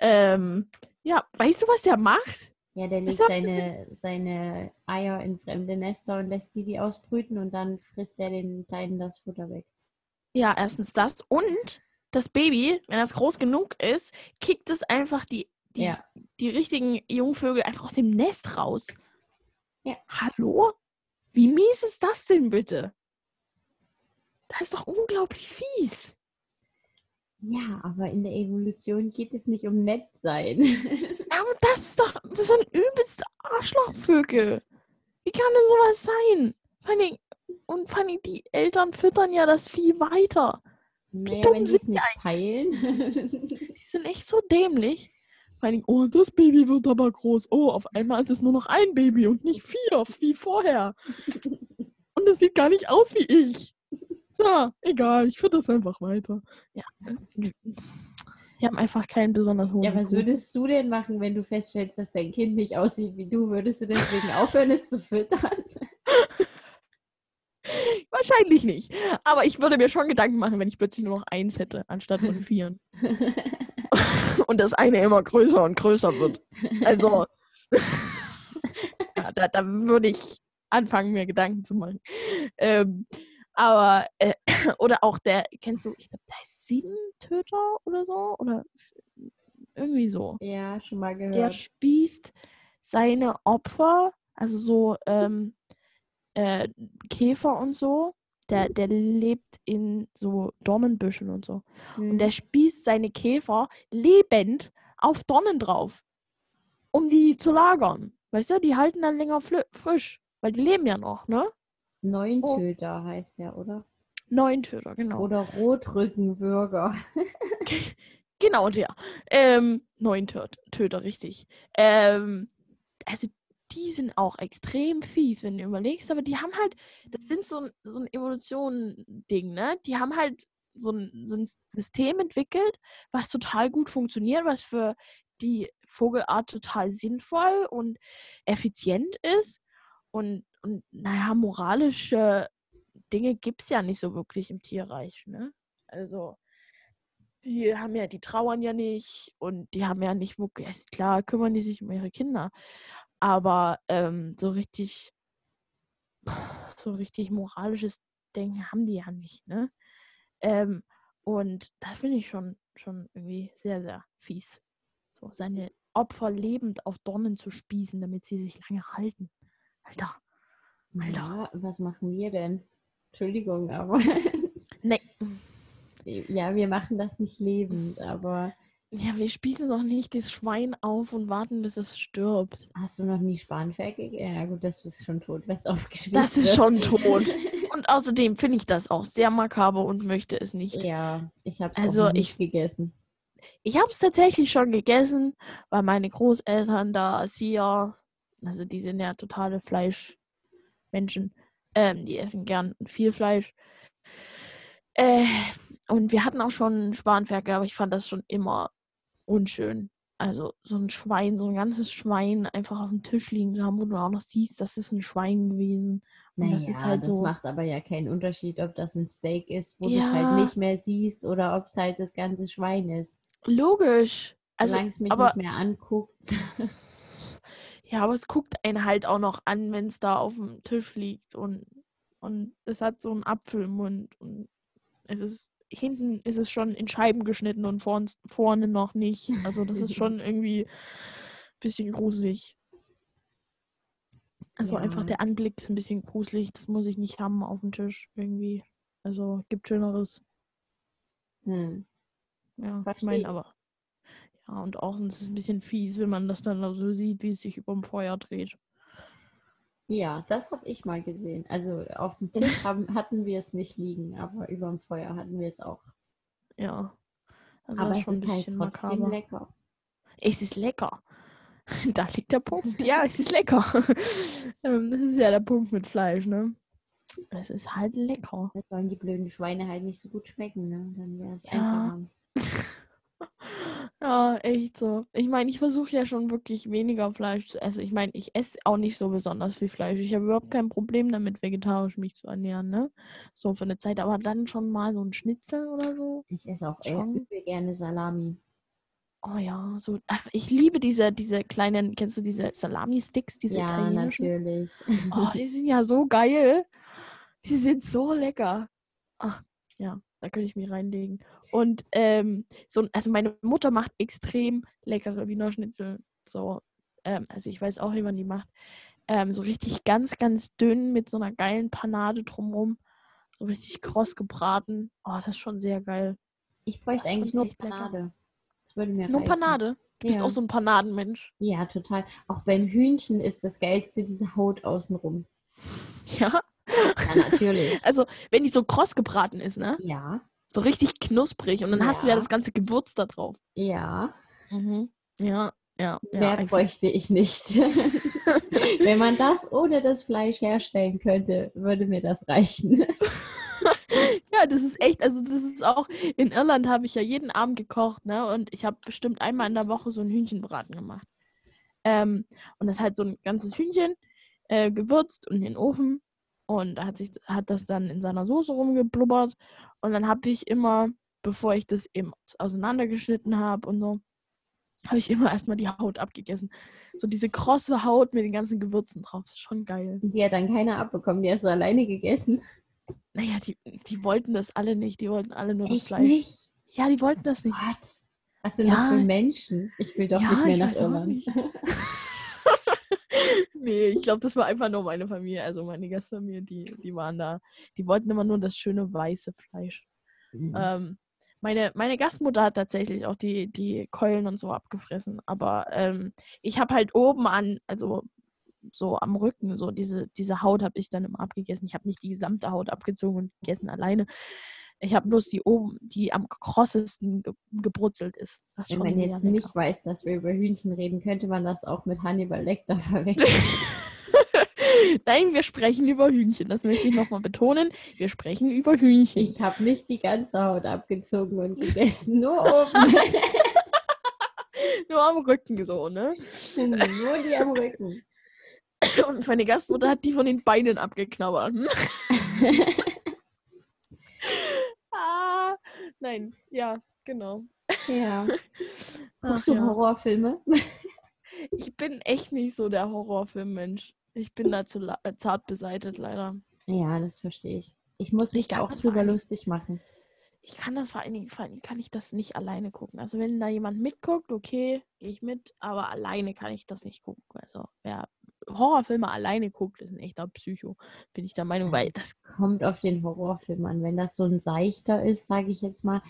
ähm, ja, weißt du, was der macht? Ja, der legt seine, seine Eier in fremde Nester und lässt die die ausbrüten und dann frisst er den Kleinen das Futter weg. Ja, erstens das. Und das Baby, wenn das groß genug ist, kickt es einfach die, die, Ja. die richtigen Jungvögel einfach aus dem Nest raus. Ja. Hallo? Wie mies ist das denn bitte? Das ist doch unglaublich fies. Ja, aber in der Evolution geht es nicht um nett sein. Aber das ist doch, das sind übelste Arschlochvögel. Wie kann denn sowas sein? Und vor Dingen, die Eltern füttern ja das Vieh weiter. naja, dumm wenn die es nicht peilen. Die sind echt so dämlich. Vor Dingen, oh, das Baby wird aber groß. Oh, auf einmal ist es nur noch ein Baby und nicht vier, wie vorher. Und es sieht gar nicht aus wie ich. Ja, egal, ich fütter das einfach weiter. Ja. Die haben einfach keinen besonders hohen ja, was würdest du denn machen, wenn du feststellst, dass dein Kind nicht aussieht wie du? Würdest du deswegen aufhören, es zu füttern? [LAUGHS] Wahrscheinlich nicht. Aber ich würde mir schon Gedanken machen, wenn ich plötzlich nur noch eins hätte, anstatt von vieren. [LAUGHS] und das eine immer größer und größer wird. Also, [LAUGHS] ja, da, da würde ich anfangen, mir Gedanken zu machen. Ähm, aber, äh, [CLEARS THROAT] oder auch der, kennst du, ich glaube, der heißt Siebentöter oder so? Oder irgendwie so. ja, schon mal Der gehört. spießt seine Opfer, also so ähm, äh, Käfer und so. Der, der lebt in so Dornenbüschen und so. Und Hm. der spießt seine Käfer lebend auf Dornen drauf, um die zu lagern. Weißt du, die halten dann länger frisch, weil die leben ja noch, ne? Neuntöter heißt der, oder? Neuntöter, genau. Oder Rotrückenbürger. [LAUGHS] Genau der. Ähm, Neuntöter, richtig. Ähm, also die sind auch extrem fies, wenn du überlegst, aber die haben halt, das sind so ein, so ein Evolution-Ding, ne? Die haben halt so ein, so ein System entwickelt, was total gut funktioniert, was für die Vogelart total sinnvoll und effizient ist. Und, und naja, moralische Dinge gibt es ja nicht so wirklich im Tierreich, ne? Also, die haben ja, die trauern ja nicht und die haben ja nicht wirklich, ist klar, kümmern die sich um ihre Kinder. Aber ähm, so richtig, [SIGHS] so richtig moralisches Denken haben die ja nicht, ne? Ähm, und das finde ich schon, schon irgendwie sehr, sehr fies. So, seine Opfer lebend auf Dornen zu spießen, damit sie sich lange halten. Alter. Alter. Ja, was machen wir denn? Entschuldigung, aber Nee. [LAUGHS] ja, wir machen das nicht lebend, aber Ja, wir spießen doch nicht das Schwein auf und warten, bis es stirbt. hast du noch nie Spanferkel gegessen? Ja gut, das ist schon tot, wenn es [LAUGHS] aufgespießt Das ist wird. schon tot. [LAUGHS] Und außerdem finde ich das auch sehr makaber und möchte es nicht. ja, ich habe es Also, auch nicht ich- gegessen. Ich habe es tatsächlich schon gegessen, weil meine Großeltern da, sie ja, also die sind ja totale Fleischmenschen. Ähm, die essen gern viel Fleisch. Äh, und wir hatten auch schon Spanferkel, aber ich fand das schon immer unschön. Also so ein Schwein, so ein ganzes Schwein einfach auf dem Tisch liegen zu haben, wo du auch noch siehst, das ist ein Schwein gewesen. Und Naja, das das, ist halt so. macht aber ja keinen Unterschied, ob das ein Steak ist, wo du es Ja. halt nicht mehr siehst oder ob es halt das ganze Schwein ist. Logisch. Also, Solange es mich aber, nicht mehr anguckt. [LAUGHS] ja, aber es guckt einen halt auch noch an, wenn es da auf dem Tisch liegt und, und es hat so einen Apfel im Mund und es ist hinten ist es schon in Scheiben geschnitten und vorn, vorne noch nicht. Also das ist schon [LAUGHS] irgendwie ein bisschen gruselig. Also einfach Ja. der Anblick ist ein bisschen gruselig. Das muss ich nicht haben auf dem Tisch irgendwie. Also gibt Schöneres. Hm. Ja, ich Versteh meine ich. aber. Ja, und auch es ist ein bisschen fies, wenn man das dann so sieht, wie es sich über dem Feuer dreht. Ja, das habe ich mal gesehen. Also auf dem Tisch [LAUGHS] haben, hatten wir es nicht liegen, aber über dem Feuer hatten wir es auch. Ja. Also aber es ist halt trotzdem makaber. lecker. Es ist lecker. [LAUGHS] Da liegt der Punkt. Ja, es ist lecker. [LAUGHS] Ähm, das ist ja der Punkt mit Fleisch, ne? Es ist halt lecker. Jetzt sollen die blöden Schweine halt nicht so gut schmecken, ne? Dann wäre es Ja. einfacher. Ja, echt so. Ich meine, ich versuche ja schon wirklich weniger Fleisch zu essen. Ich meine, ich esse auch nicht so besonders viel Fleisch. Ich habe überhaupt kein Problem damit, vegetarisch mich zu ernähren, ne? So für eine Zeit. Aber dann schon mal so ein Schnitzel oder so. Ich esse auch Schon. übel gerne Salami. Oh ja, so. Ich liebe diese, diese kleinen, kennst du diese Salami-Sticks, diese Ja, italienischen? natürlich. Oh, die sind ja so geil. Die sind so lecker. Ach, ja, da könnte ich mich reinlegen. Und ähm, so, also meine Mutter macht extrem leckere Wiener Schnitzel. So, ähm, also ich weiß auch, wie man die macht. Ähm, so richtig ganz, ganz dünn mit so einer geilen Panade drumrum. So richtig kross gebraten. Oh, das ist schon sehr geil. Ich bräuchte eigentlich nur echt lecker. Panade. Das würde mir Nur reichen. Panade. Du bist Ja. auch so ein Panadenmensch. Ja, total. Auch beim Hühnchen ist das Geilste diese Haut außenrum. Ja. Ja, natürlich. [LAUGHS] Also, wenn die so kross gebraten ist, ne? ja, So richtig knusprig. Und dann hast du ja Ja. das ganze Gewürz da drauf. ja. Mhm. Ja, ja. ja Mehr bräuchte ich nicht. [LAUGHS] Wenn man das ohne das Fleisch herstellen könnte, würde mir das reichen. [LAUGHS] ja, das ist echt, also das ist auch, in Irland habe ich ja jeden Abend gekocht, ne? Und ich habe bestimmt einmal in der Woche so ein Hühnchenbraten gemacht. Ähm, und das halt so ein ganzes Hühnchen äh, gewürzt und in den Ofen. Und da hat sich hat das dann in seiner Soße rumgeblubbert. Und dann habe ich immer, bevor ich das eben auseinandergeschnitten habe und so, habe ich immer [LAUGHS] erstmal die Haut abgegessen. So diese krosse Haut mit den ganzen Gewürzen drauf. Das ist schon geil. Die hat dann keiner abbekommen, die hast du alleine gegessen. Naja, die, die wollten das alle nicht. Die wollten alle nur das Echt Fleisch. nicht? Ja, die wollten das nicht. Gott. Was sind das Ja. für Menschen? Ich will doch Ja, nicht mehr nach Irland. [LAUGHS] [LAUGHS] nee, ich glaube, das war einfach nur meine Familie, also meine Gastfamilie, die, die waren da. Die wollten immer nur das schöne weiße Fleisch. Mhm. Ähm, meine, meine Gastmutter hat tatsächlich auch die, die Keulen und so abgefressen. Aber ähm, ich habe halt oben an, also so am Rücken, so diese, diese Haut habe ich dann immer abgegessen. Ich habe nicht die gesamte Haut abgezogen und gegessen alleine. Ich habe bloß die oben, die am krossesten ge gebrutzelt ist. Ist Wenn man jetzt lecker. nicht weiß, dass wir über Hühnchen reden, könnte man das auch mit Hannibal Lecter [LAUGHS] verwechseln. [LAUGHS] Nein, wir sprechen über Hühnchen. Das möchte ich nochmal betonen. Wir sprechen über Hühnchen. Ich habe nicht die ganze Haut abgezogen und gegessen, nur oben. [LAUGHS] Nur am Rücken so, ne? nur die am Rücken. Und meine Gastmutter hat die von den Beinen abgeknabbert. Hm? ah, nein, ja, genau. Ja. Ach, [LAUGHS] Guckst du ja. Horrorfilme? [LAUGHS] Ich bin echt nicht so der Horrorfilmmensch. Ich bin da zu äh, zart beseitet, leider. Ja, das verstehe ich. Ich muss mich Ich da auch drüber lustig machen. Ich kann das vor allen Dingen, vor allen Dingen kann ich das nicht alleine gucken. Also wenn da jemand mitguckt, okay, gehe ich mit, aber alleine kann ich das nicht gucken. Also wer Horrorfilme alleine guckt, ist ein echter Psycho, bin ich der Meinung, weil das kommt auf den Horrorfilm an. Wenn das so ein seichter ist, sage ich jetzt mal,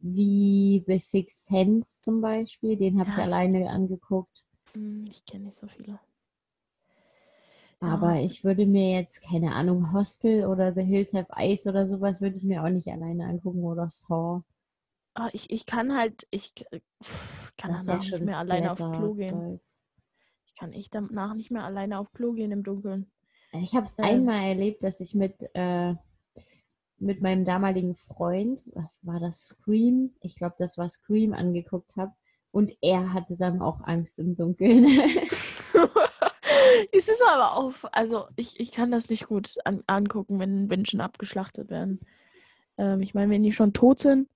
wie The Sixth Sense zum Beispiel, den habe ich Ja, ich- alleine angeguckt. Hm, ich kenne nicht so viele. Aber ich würde mir jetzt, keine Ahnung, Hostel oder The Hills Have Eyes oder sowas, würde ich mir auch nicht alleine angucken oder Saw. Ah, ich, ich kann halt, ich k- kann Das ja danach nicht schon mehr alleine auf Klo gehen. Splatter-Zeugs. Ich kann echt danach nicht mehr alleine auf Klo gehen im Dunkeln. Ich habe es Ähm. einmal erlebt, dass ich mit, äh, mit meinem damaligen Freund, was war das, Scream? Ich glaube, das war Scream angeguckt habe. Und er hatte dann auch Angst im Dunkeln. [LAUGHS] es ist [LAUGHS] aber auch, also ich, ich kann das nicht gut an, angucken, wenn Menschen abgeschlachtet werden. Ähm, ich meine, wenn die schon tot sind,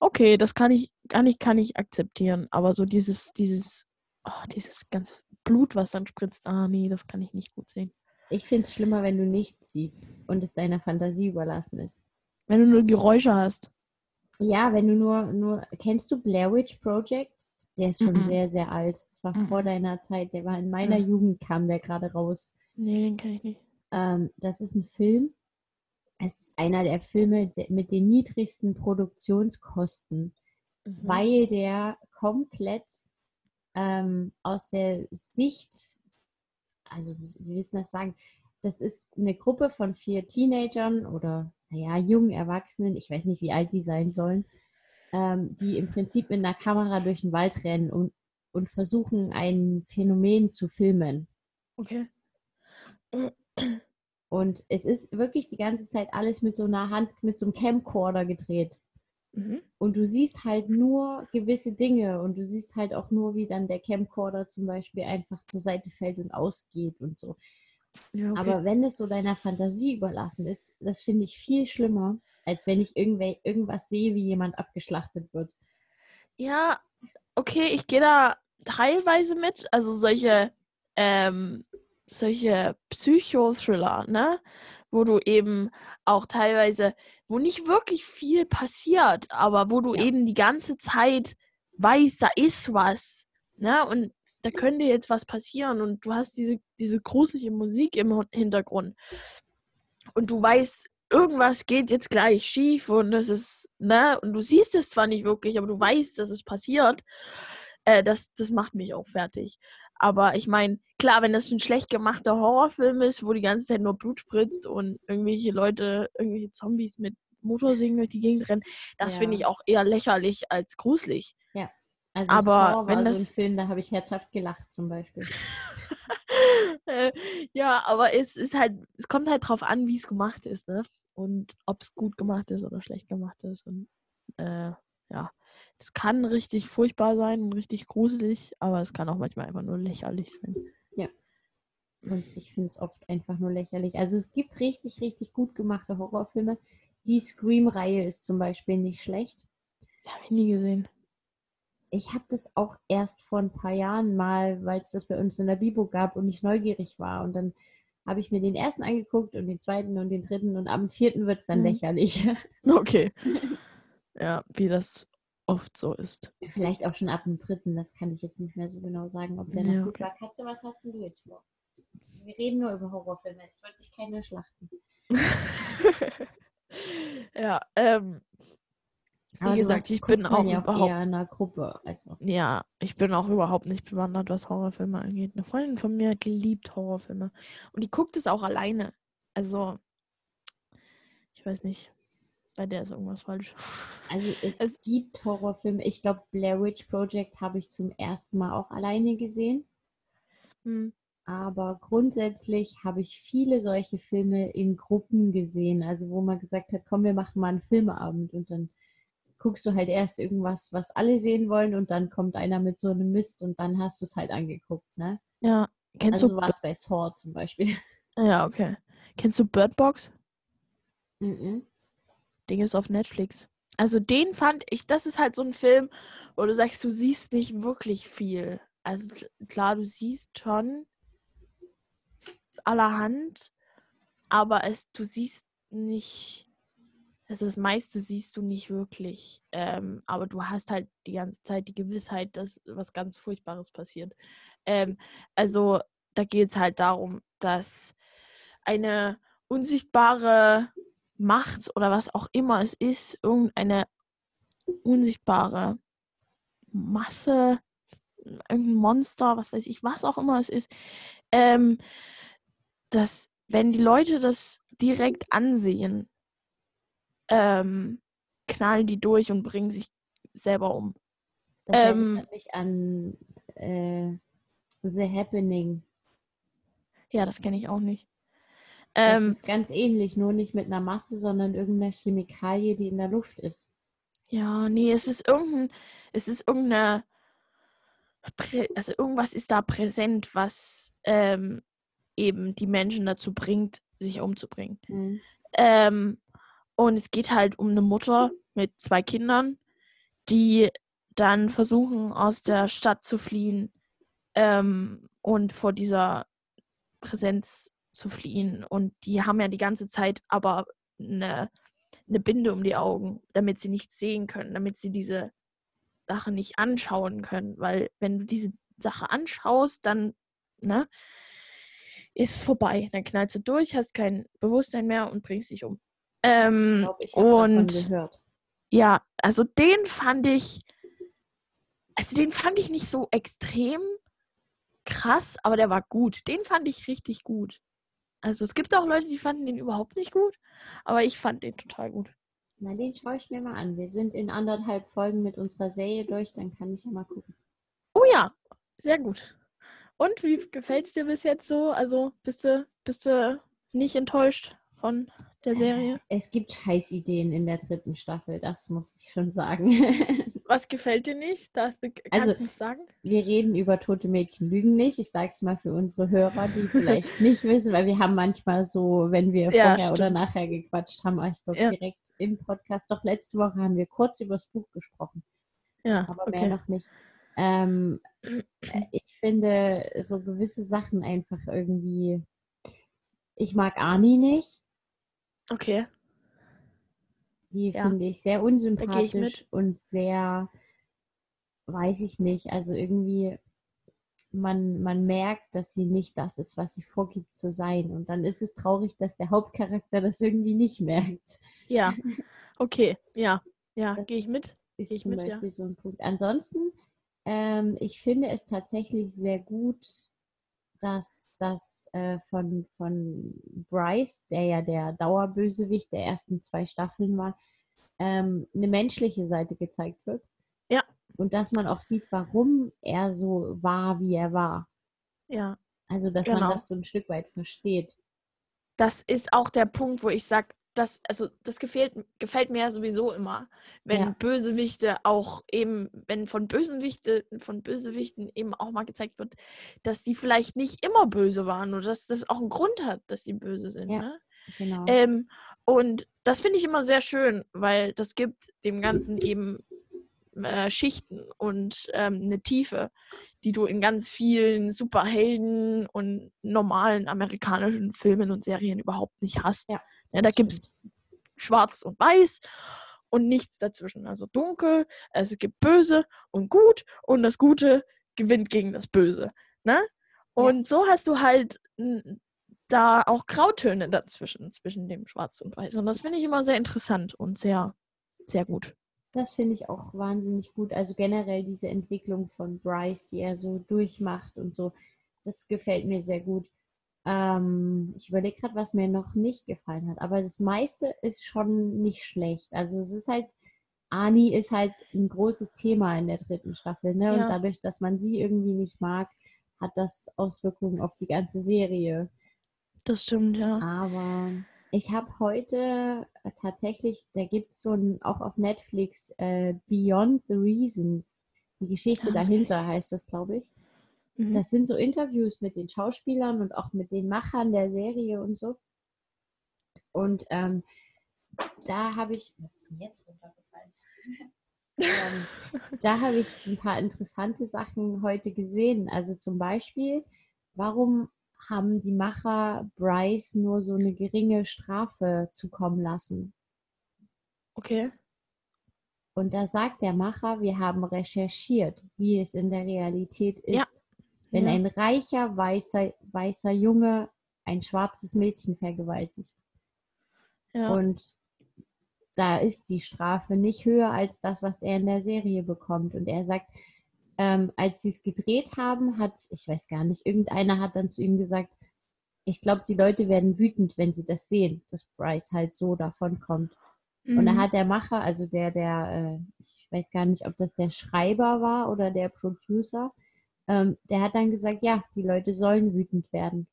okay, das kann ich, kann ich, kann ich akzeptieren. Aber so dieses, dieses, oh, dieses ganz Blut, was dann spritzt, ah nee, das kann ich nicht gut sehen. Ich finde es schlimmer, wenn du nichts siehst und es deiner Fantasie überlassen ist. Wenn du nur Geräusche hast. Ja, wenn du nur, nur, kennst du Blair Witch Project? Der ist schon mm -mm. sehr, sehr alt. Das war mm vor deiner Zeit. Der war in meiner Jugend, kam der gerade raus. Nee, den kenne ich nicht. Ähm, das ist ein Film. Es ist einer der Filme mit den niedrigsten Produktionskosten, mhm. weil der komplett ähm, aus der Sicht, also wie wissen das sagen, das ist eine Gruppe von vier Teenagern oder naja, jungen Erwachsenen, ich weiß nicht, wie alt die sein sollen, ähm, die im Prinzip mit einer Kamera durch den Wald rennen und, und versuchen, ein Phänomen zu filmen. Okay. Und es ist wirklich die ganze Zeit alles mit so einer Hand, mit so einem Camcorder gedreht. Mhm. Und du siehst halt nur gewisse Dinge und du siehst halt auch nur, wie dann der Camcorder zum Beispiel einfach zur Seite fällt und ausgeht und so. Ja, okay. Aber wenn es so deiner Fantasie überlassen ist, das finde ich viel schlimmer, als wenn ich irgendwas sehe, wie jemand abgeschlachtet wird. Ja, okay, ich gehe da teilweise mit. Also solche, ähm, solche Psychothriller, ne? Wo du eben auch teilweise, wo nicht wirklich viel passiert, aber wo du ja. eben die ganze Zeit weißt, da ist was, ne? Und da könnte jetzt was passieren und du hast diese, diese gruselige Musik im Hintergrund. Und du weißt, irgendwas geht jetzt gleich schief und das ist, ne, und du siehst es zwar nicht wirklich, aber du weißt, dass es passiert. Äh, das, das macht mich auch fertig. Aber ich meine, klar, wenn das ein schlecht gemachter Horrorfilm ist, wo die ganze Zeit nur Blut spritzt und irgendwelche Leute, irgendwelche Zombies mit Motorsägen durch die Gegend rennen, das ja. finde ich auch eher lächerlich als gruselig. Ja. Also aber wenn das so ein Film, da habe ich herzhaft gelacht zum Beispiel. [LAUGHS] Äh, ja, aber es ist halt, es kommt halt drauf an, wie es gemacht ist, ne? Und ob es gut gemacht ist oder schlecht gemacht ist. Und äh, ja, es kann richtig furchtbar sein und richtig gruselig, aber es kann auch manchmal einfach nur lächerlich sein. Ja. Und ich finde es oft einfach nur lächerlich. Also es gibt richtig, richtig gut gemachte Horrorfilme. Die Scream-Reihe ist zum Beispiel nicht schlecht. Habe ich nie gesehen ich habe das auch erst vor ein paar Jahren mal, weil es das bei uns in der Bibo gab und ich neugierig war. Und dann habe ich mir den ersten angeguckt und den zweiten und den dritten und am vierten wird es dann mhm. lächerlich. [LAUGHS] Okay. ja, wie das oft so ist. Vielleicht auch schon ab dem dritten, das kann ich jetzt nicht mehr so genau sagen, ob der noch ja, gut okay. war. Katze, was hast denn du jetzt vor? Wir reden nur über Horrorfilme, jetzt wollte ich keine schlachten. [LAUGHS] ja, ähm, wie Aber gesagt, ich bin auch ja überhaupt eher in einer Gruppe. Also. Ja, ich bin auch überhaupt nicht bewandert, was Horrorfilme angeht. Eine Freundin von mir liebt Horrorfilme und die guckt es auch alleine. Also ich weiß nicht, bei der ist irgendwas falsch. Also es, es gibt Horrorfilme. Ich glaube, Blair Witch Project habe ich zum ersten Mal auch alleine gesehen. Hm. Aber grundsätzlich habe ich viele solche Filme in Gruppen gesehen. Also wo man gesagt hat, komm, wir machen mal einen Filmeabend und dann guckst du halt erst irgendwas, was alle sehen wollen und dann kommt einer mit so einem Mist und dann hast du es halt angeguckt, ne? Ja. Kennst also du was bei Saw zum Beispiel? [LAUGHS] Ja, okay. Kennst du Bird Box? Mhm. Den gibt es auf Netflix. Also den fand ich, das ist halt so ein Film, wo du sagst, du siehst nicht wirklich viel. Also klar, du siehst schon allerhand, aber es, du siehst nicht also das meiste siehst du nicht wirklich, ähm, aber du hast halt die ganze Zeit die Gewissheit, dass was ganz Furchtbares passiert. Ähm, also da geht es halt darum, dass eine unsichtbare Macht oder was auch immer es ist, irgendeine unsichtbare Masse, irgendein Monster, was weiß ich, was auch immer es ist, ähm, dass wenn die Leute das direkt ansehen, ähm, knallen die durch und bringen sich selber um. Das ähm, erinnert mich an äh, The Happening. Ja, das kenne ich auch nicht. Das Ähm, ist ganz ähnlich, nur nicht mit einer Masse, sondern irgendeiner Chemikalie, die in der Luft ist. ja, nee, es ist irgendein, es ist irgendeine, also irgendwas ist da präsent, was ähm, eben die Menschen dazu bringt, sich umzubringen. Mhm. Ähm, und es geht halt um eine Mutter mit zwei Kindern, die dann versuchen, aus der Stadt zu fliehen ähm, und vor dieser Präsenz zu fliehen. Und die haben ja die ganze Zeit aber eine, eine Binde um die Augen, damit sie nichts sehen können, damit sie diese Sache nicht anschauen können. Weil wenn du diese Sache anschaust, dann ne, ist es vorbei. Dann knallst du durch, hast kein Bewusstsein mehr und bringst dich um. Ich Ähm, ich habe davon und ja, also den fand ich, also den fand ich nicht so extrem krass, aber der war gut. Den fand ich richtig gut. Also es gibt auch Leute, die fanden den überhaupt nicht gut, aber ich fand den total gut. Na, den schaue ich mir mal an. Wir sind in anderthalb Folgen mit unserer Serie durch, dann kann ich ja mal gucken. Oh ja, sehr gut. Und wie gefällt es dir bis jetzt so? Also bist du, bist du nicht enttäuscht von der Serie? Es gibt Scheißideen in der dritten Staffel, das muss ich schon sagen. [LAUGHS] Was gefällt dir nicht? Das, kannst Also- du das sagen? wir reden über tote Mädchen lügen nicht. Ich sage es mal für unsere Hörer, die [LAUGHS] vielleicht nicht wissen, weil wir haben manchmal so, wenn wir Ja, vorher oder stimmt. nachher gequatscht haben, ich glaube Ja. direkt im Podcast. Doch letzte Woche haben wir kurz über das Buch gesprochen, Ja, aber mehr okay. noch nicht. Ähm, [CLEARS THROAT] äh, ich finde so gewisse Sachen einfach irgendwie. Ich mag Ani nicht. Okay. Die Ja. finde ich sehr ich unsympathisch mit. und sehr, weiß ich nicht, also irgendwie, man, man merkt, dass sie nicht das ist, was sie vorgibt zu sein. Und dann ist es traurig, dass der Hauptcharakter das irgendwie nicht merkt. Ja, [LAUGHS] okay. Ja, ja, gehe ich mit. Ist ich zum mit, ja. Beispiel so ein Punkt. Ansonsten, ähm, ich finde es tatsächlich sehr gut, dass das äh, von, von Bryce, der ja der Dauerbösewicht der ersten zwei Staffeln war, ähm, eine menschliche Seite gezeigt wird. Ja. Und dass man auch sieht, warum er so war, wie er war. Ja. Also, dass Genau. man das so ein Stück weit versteht. Das ist auch der Punkt, wo ich sage, das, also das gefällt, gefällt mir ja sowieso immer, wenn Ja. Bösewichte auch eben, wenn von Bösewichte, von Bösewichten eben auch mal gezeigt wird, dass die vielleicht nicht immer böse waren oder dass das auch einen Grund hat, dass die böse sind. Ja. Ne? Genau. Ähm, und das finde ich immer sehr schön, weil das gibt dem Ganzen eben äh, Schichten und ähm, eine Tiefe, die du in ganz vielen Superhelden und normalen amerikanischen Filmen und Serien überhaupt nicht hast. Ja, da das gibt es schwarz und weiß und nichts dazwischen. Also dunkel, es gibt böse und gut und das Gute gewinnt gegen das Böse. Ne? Und so hast du halt da auch Grautöne dazwischen, zwischen dem Schwarz und Weiß. Und das finde ich immer sehr interessant und sehr, sehr gut. Das finde ich auch wahnsinnig gut. Also generell diese Entwicklung von Bryce, die er so durchmacht und so, das gefällt mir sehr gut. Ähm, ich überlege gerade, was mir noch nicht gefallen hat. Aber das meiste ist schon nicht schlecht. Also es ist halt, Ani ist halt ein großes Thema in der dritten Staffel. Ne? Und Ja. dadurch, dass man sie irgendwie nicht mag, hat das Auswirkungen auf die ganze Serie. Das stimmt, ja. Aber ich habe heute äh, tatsächlich, da gibt es so ein, auch auf Netflix, äh, Beyond the Reasons. Die Geschichte Ah, dahinter heißt das, glaube ich. Mhm. Das sind so Interviews mit den Schauspielern und auch mit den Machern der Serie und so. Und ähm, da habe ich, was ist denn jetzt runtergefallen? [LAUGHS] ähm, da habe ich ein paar interessante Sachen heute gesehen. Also zum Beispiel, warum haben die Macher Bryce nur so eine geringe Strafe zukommen lassen? Okay. Und da sagt der Macher, wir haben recherchiert, wie es in der Realität Ja. Wenn Ja. ein reicher, weißer, weißer Junge ein schwarzes Mädchen vergewaltigt. Ja. Und da ist die Strafe nicht höher als das, was er in der Serie bekommt. Und er sagt, ähm, als sie es gedreht haben, hat, ich weiß gar nicht, irgendeiner hat dann zu ihm gesagt, ich glaube, die Leute werden wütend, wenn sie das sehen, dass Bryce halt so davon kommt. Und da Mhm. hat der Macher, also der, der, äh, ich weiß gar nicht, ob das der Schreiber war oder der Producer, ähm, der hat dann gesagt, ja, die Leute sollen wütend werden.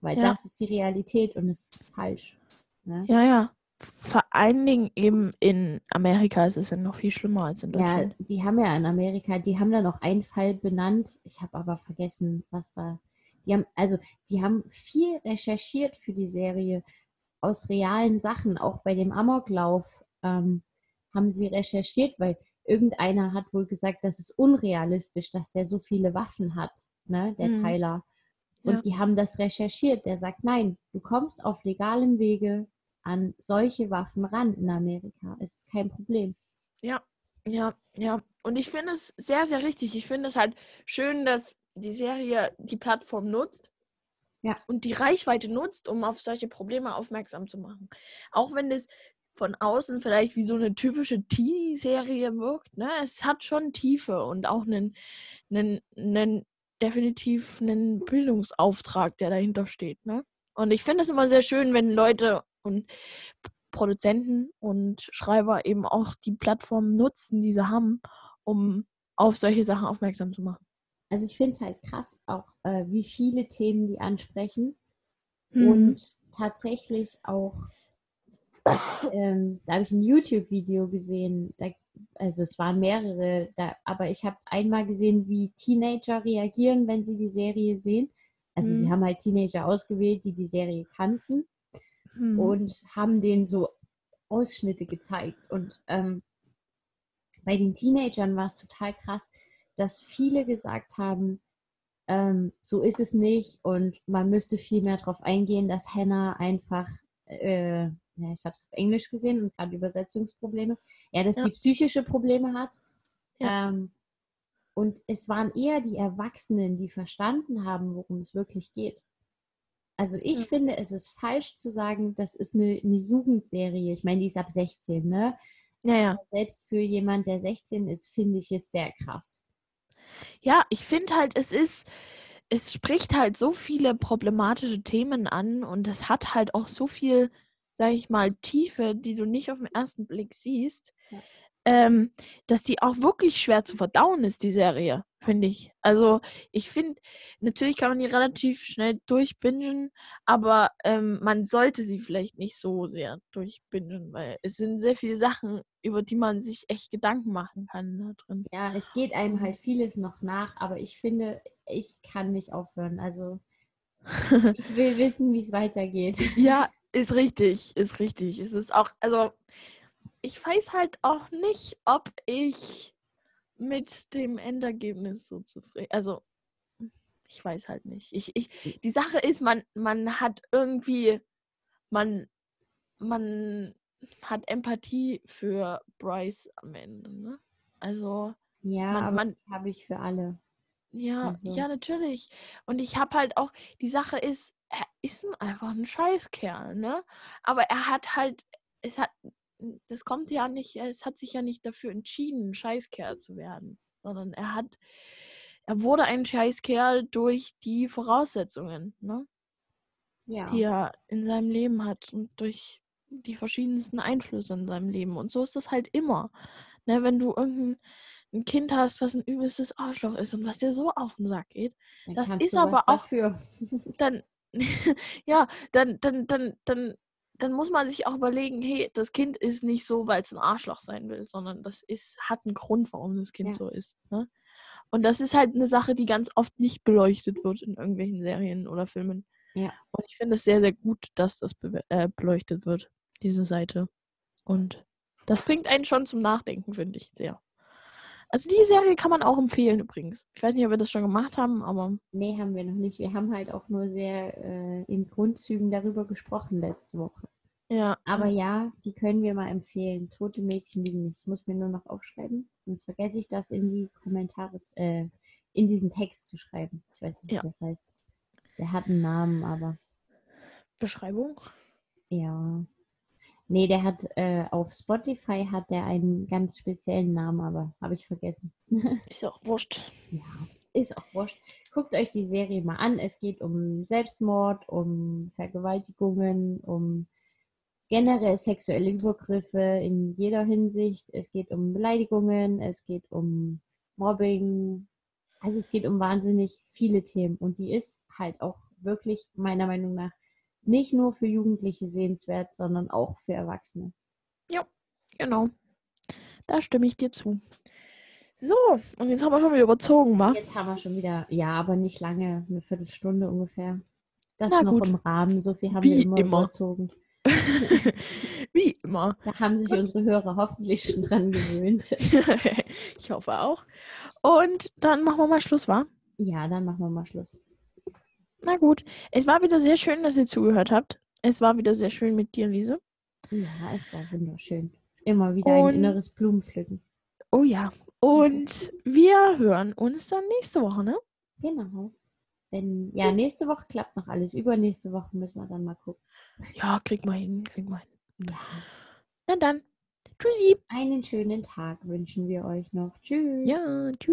weil Ja. das ist die Realität und es ist falsch. Ne? Ja, ja. Vor allen Dingen eben in Amerika ist es ja noch viel schlimmer als in Ja, Deutschland. die haben ja in Amerika, die haben da noch einen Fall benannt. Ich habe aber vergessen, was da. Die haben, also, die haben viel recherchiert für die Serie aus realen Sachen. Auch bei dem Amoklauf ähm, haben sie recherchiert, weil irgendeiner hat wohl gesagt, das ist unrealistisch, dass der so viele Waffen hat, ne, der Mhm. Tyler. Und Ja. die haben das recherchiert. Der sagt, nein, du kommst auf legalem Wege an solche Waffen ran in Amerika. Es ist kein Problem. Ja, ja, ja. Und ich finde es sehr, sehr richtig. Ich finde es halt schön, dass die Serie die Plattform nutzt. Ja. Und die Reichweite nutzt, um auf solche Probleme aufmerksam zu machen. Auch wenn es von außen vielleicht wie so eine typische Teenie-Serie wirkt, ne? Es hat schon Tiefe und auch einen, einen, einen definitiv einen Bildungsauftrag, der dahinter steht, ne? Und ich finde es immer sehr schön, wenn Leute und Produzenten und Schreiber eben auch die Plattform nutzen, die sie haben, um auf solche Sachen aufmerksam zu machen. Also ich finde es halt krass, auch äh, wie viele Themen die ansprechen Mhm. und tatsächlich auch, ähm, da habe ich ein YouTube-Video gesehen, da, also es waren mehrere, da, aber ich habe einmal gesehen, wie Teenager reagieren, wenn sie die Serie sehen. Also die Mhm. haben halt Teenager ausgewählt, die die Serie kannten Mhm. und haben denen so Ausschnitte gezeigt. Und ähm, bei den Teenagern war es total krass, dass viele gesagt haben, ähm, so ist es nicht und man müsste viel mehr darauf eingehen, dass Hannah einfach, äh, ja, ich habe es auf Englisch gesehen und gerade Übersetzungsprobleme, ja, dass Ja. sie psychische Probleme hat. Ja. Ähm, und es waren eher die Erwachsenen, die verstanden haben, worum es wirklich geht. Also ich Ja. finde, es ist falsch zu sagen, das ist eine, eine Jugendserie. Ich meine, die ist ab 16, ne? ja, ja. Selbst für jemand, der 16 ist, finde ich es sehr krass. Ja, ich finde halt, es ist, es spricht halt so viele problematische Themen an und es hat halt auch so viel, sag ich mal, Tiefe, die du nicht auf den ersten Blick siehst, Ja. ähm, dass die auch wirklich schwer zu verdauen ist, die Serie, finde ich. Also ich finde, natürlich kann man die relativ schnell durchbingen, aber ähm, man sollte sie vielleicht nicht so sehr durchbingen, weil es sind sehr viele Sachen, über die man sich echt Gedanken machen kann da drin. Ja, es geht einem halt vieles noch nach, aber ich finde, ich kann nicht aufhören. Also [LAUGHS] ich will wissen, wie es weitergeht. Ja, ist richtig, ist richtig. Es ist auch, also ich weiß halt auch nicht, ob ich mit dem Endergebnis so zufrieden. Also ich weiß halt nicht. Ich, ich, die Sache ist, man, man hat irgendwie, man, man hat Empathie für Bryce am Ende. Ne? Also Ja, man, man, habe ich für alle. Ja, Also- ja, natürlich. Und ich habe halt auch, die Sache ist, er ist ein, einfach ein Scheißkerl, ne? Aber er hat halt, es hat, das kommt ja nicht, es hat sich ja nicht dafür entschieden, ein Scheißkerl zu werden, sondern er hat, er wurde ein Scheißkerl durch die Voraussetzungen, ne? Ja. Die er in seinem Leben hat und durch die verschiedensten Einflüsse in seinem Leben. Und so ist das halt immer. Ne, wenn du irgendein ein Kind hast, was ein übelstes Arschloch ist und was dir so auf den Sack geht, Dann das ist aber auch- dafür. [LAUGHS] dann, [LAUGHS] ja, dann, dann, dann, dann, dann muss man sich auch überlegen, hey, das Kind ist nicht so, weil es ein Arschloch sein will, sondern das ist, hat einen Grund, warum das Kind Ja. so ist. Ne? Und das ist halt eine Sache, die ganz oft nicht beleuchtet wird in irgendwelchen Serien oder Filmen. Ja. Und ich finde es sehr, sehr gut, dass das be äh, beleuchtet wird, diese Seite. Und das bringt einen schon zum Nachdenken, finde ich sehr. Also die Serie kann man auch empfehlen übrigens. Ich weiß nicht, ob wir das schon gemacht haben, aber Nee, haben wir noch nicht. Wir haben halt auch nur sehr äh, in Grundzügen darüber gesprochen letzte Woche. ja. Aber ja, die können wir mal empfehlen. Tote Mädchen liegen nicht. Das muss mir nur noch aufschreiben. Sonst vergesse ich das in die Kommentare, äh, in diesen Text zu schreiben. Ich weiß nicht, Ja. wie das heißt. Der hat einen Namen, aber Beschreibung. ja. Nee, der hat äh, auf Spotify hat der einen ganz speziellen Namen, aber habe ich vergessen. [LAUGHS] Ist auch wurscht. Ja, ist auch wurscht. Guckt euch die Serie mal an. Es geht um Selbstmord, um Vergewaltigungen, um generell sexuelle Übergriffe in jeder Hinsicht. Es geht um Beleidigungen, es geht um Mobbing. Also es geht um wahnsinnig viele Themen und die ist halt auch wirklich meiner Meinung nach nicht nur für Jugendliche sehenswert, sondern auch für Erwachsene. Genau. Da stimme ich dir zu. So, und jetzt haben wir schon wieder überzogen, wa? Jetzt haben wir schon wieder, ja, aber nicht lange, eine Viertelstunde ungefähr. Das Na noch gut. im Rahmen, so viel haben Wie wir immer, immer. überzogen. [LAUGHS] Wie immer. Da haben sich unsere Hörer hoffentlich schon dran gewöhnt. [LAUGHS] ich hoffe auch. Und dann machen wir mal Schluss, wa? Ja, dann machen wir mal Schluss. Na gut. Es war wieder sehr schön, dass ihr zugehört habt. Es war wieder sehr schön mit dir, Lise. Ja, es war wunderschön. Immer wieder Und- ein inneres Blumenpflücken. Oh ja. Und wir hören uns dann nächste Woche, ne? Genau. Wenn, ja, nächste Woche klappt noch alles. Übernächste Woche müssen wir dann mal gucken. Ja, krieg mal hin, krieg mal hin. Ja. Na dann. Tschüssi. Einen schönen Tag wünschen wir euch noch. Tschüss. Ja, tschüss.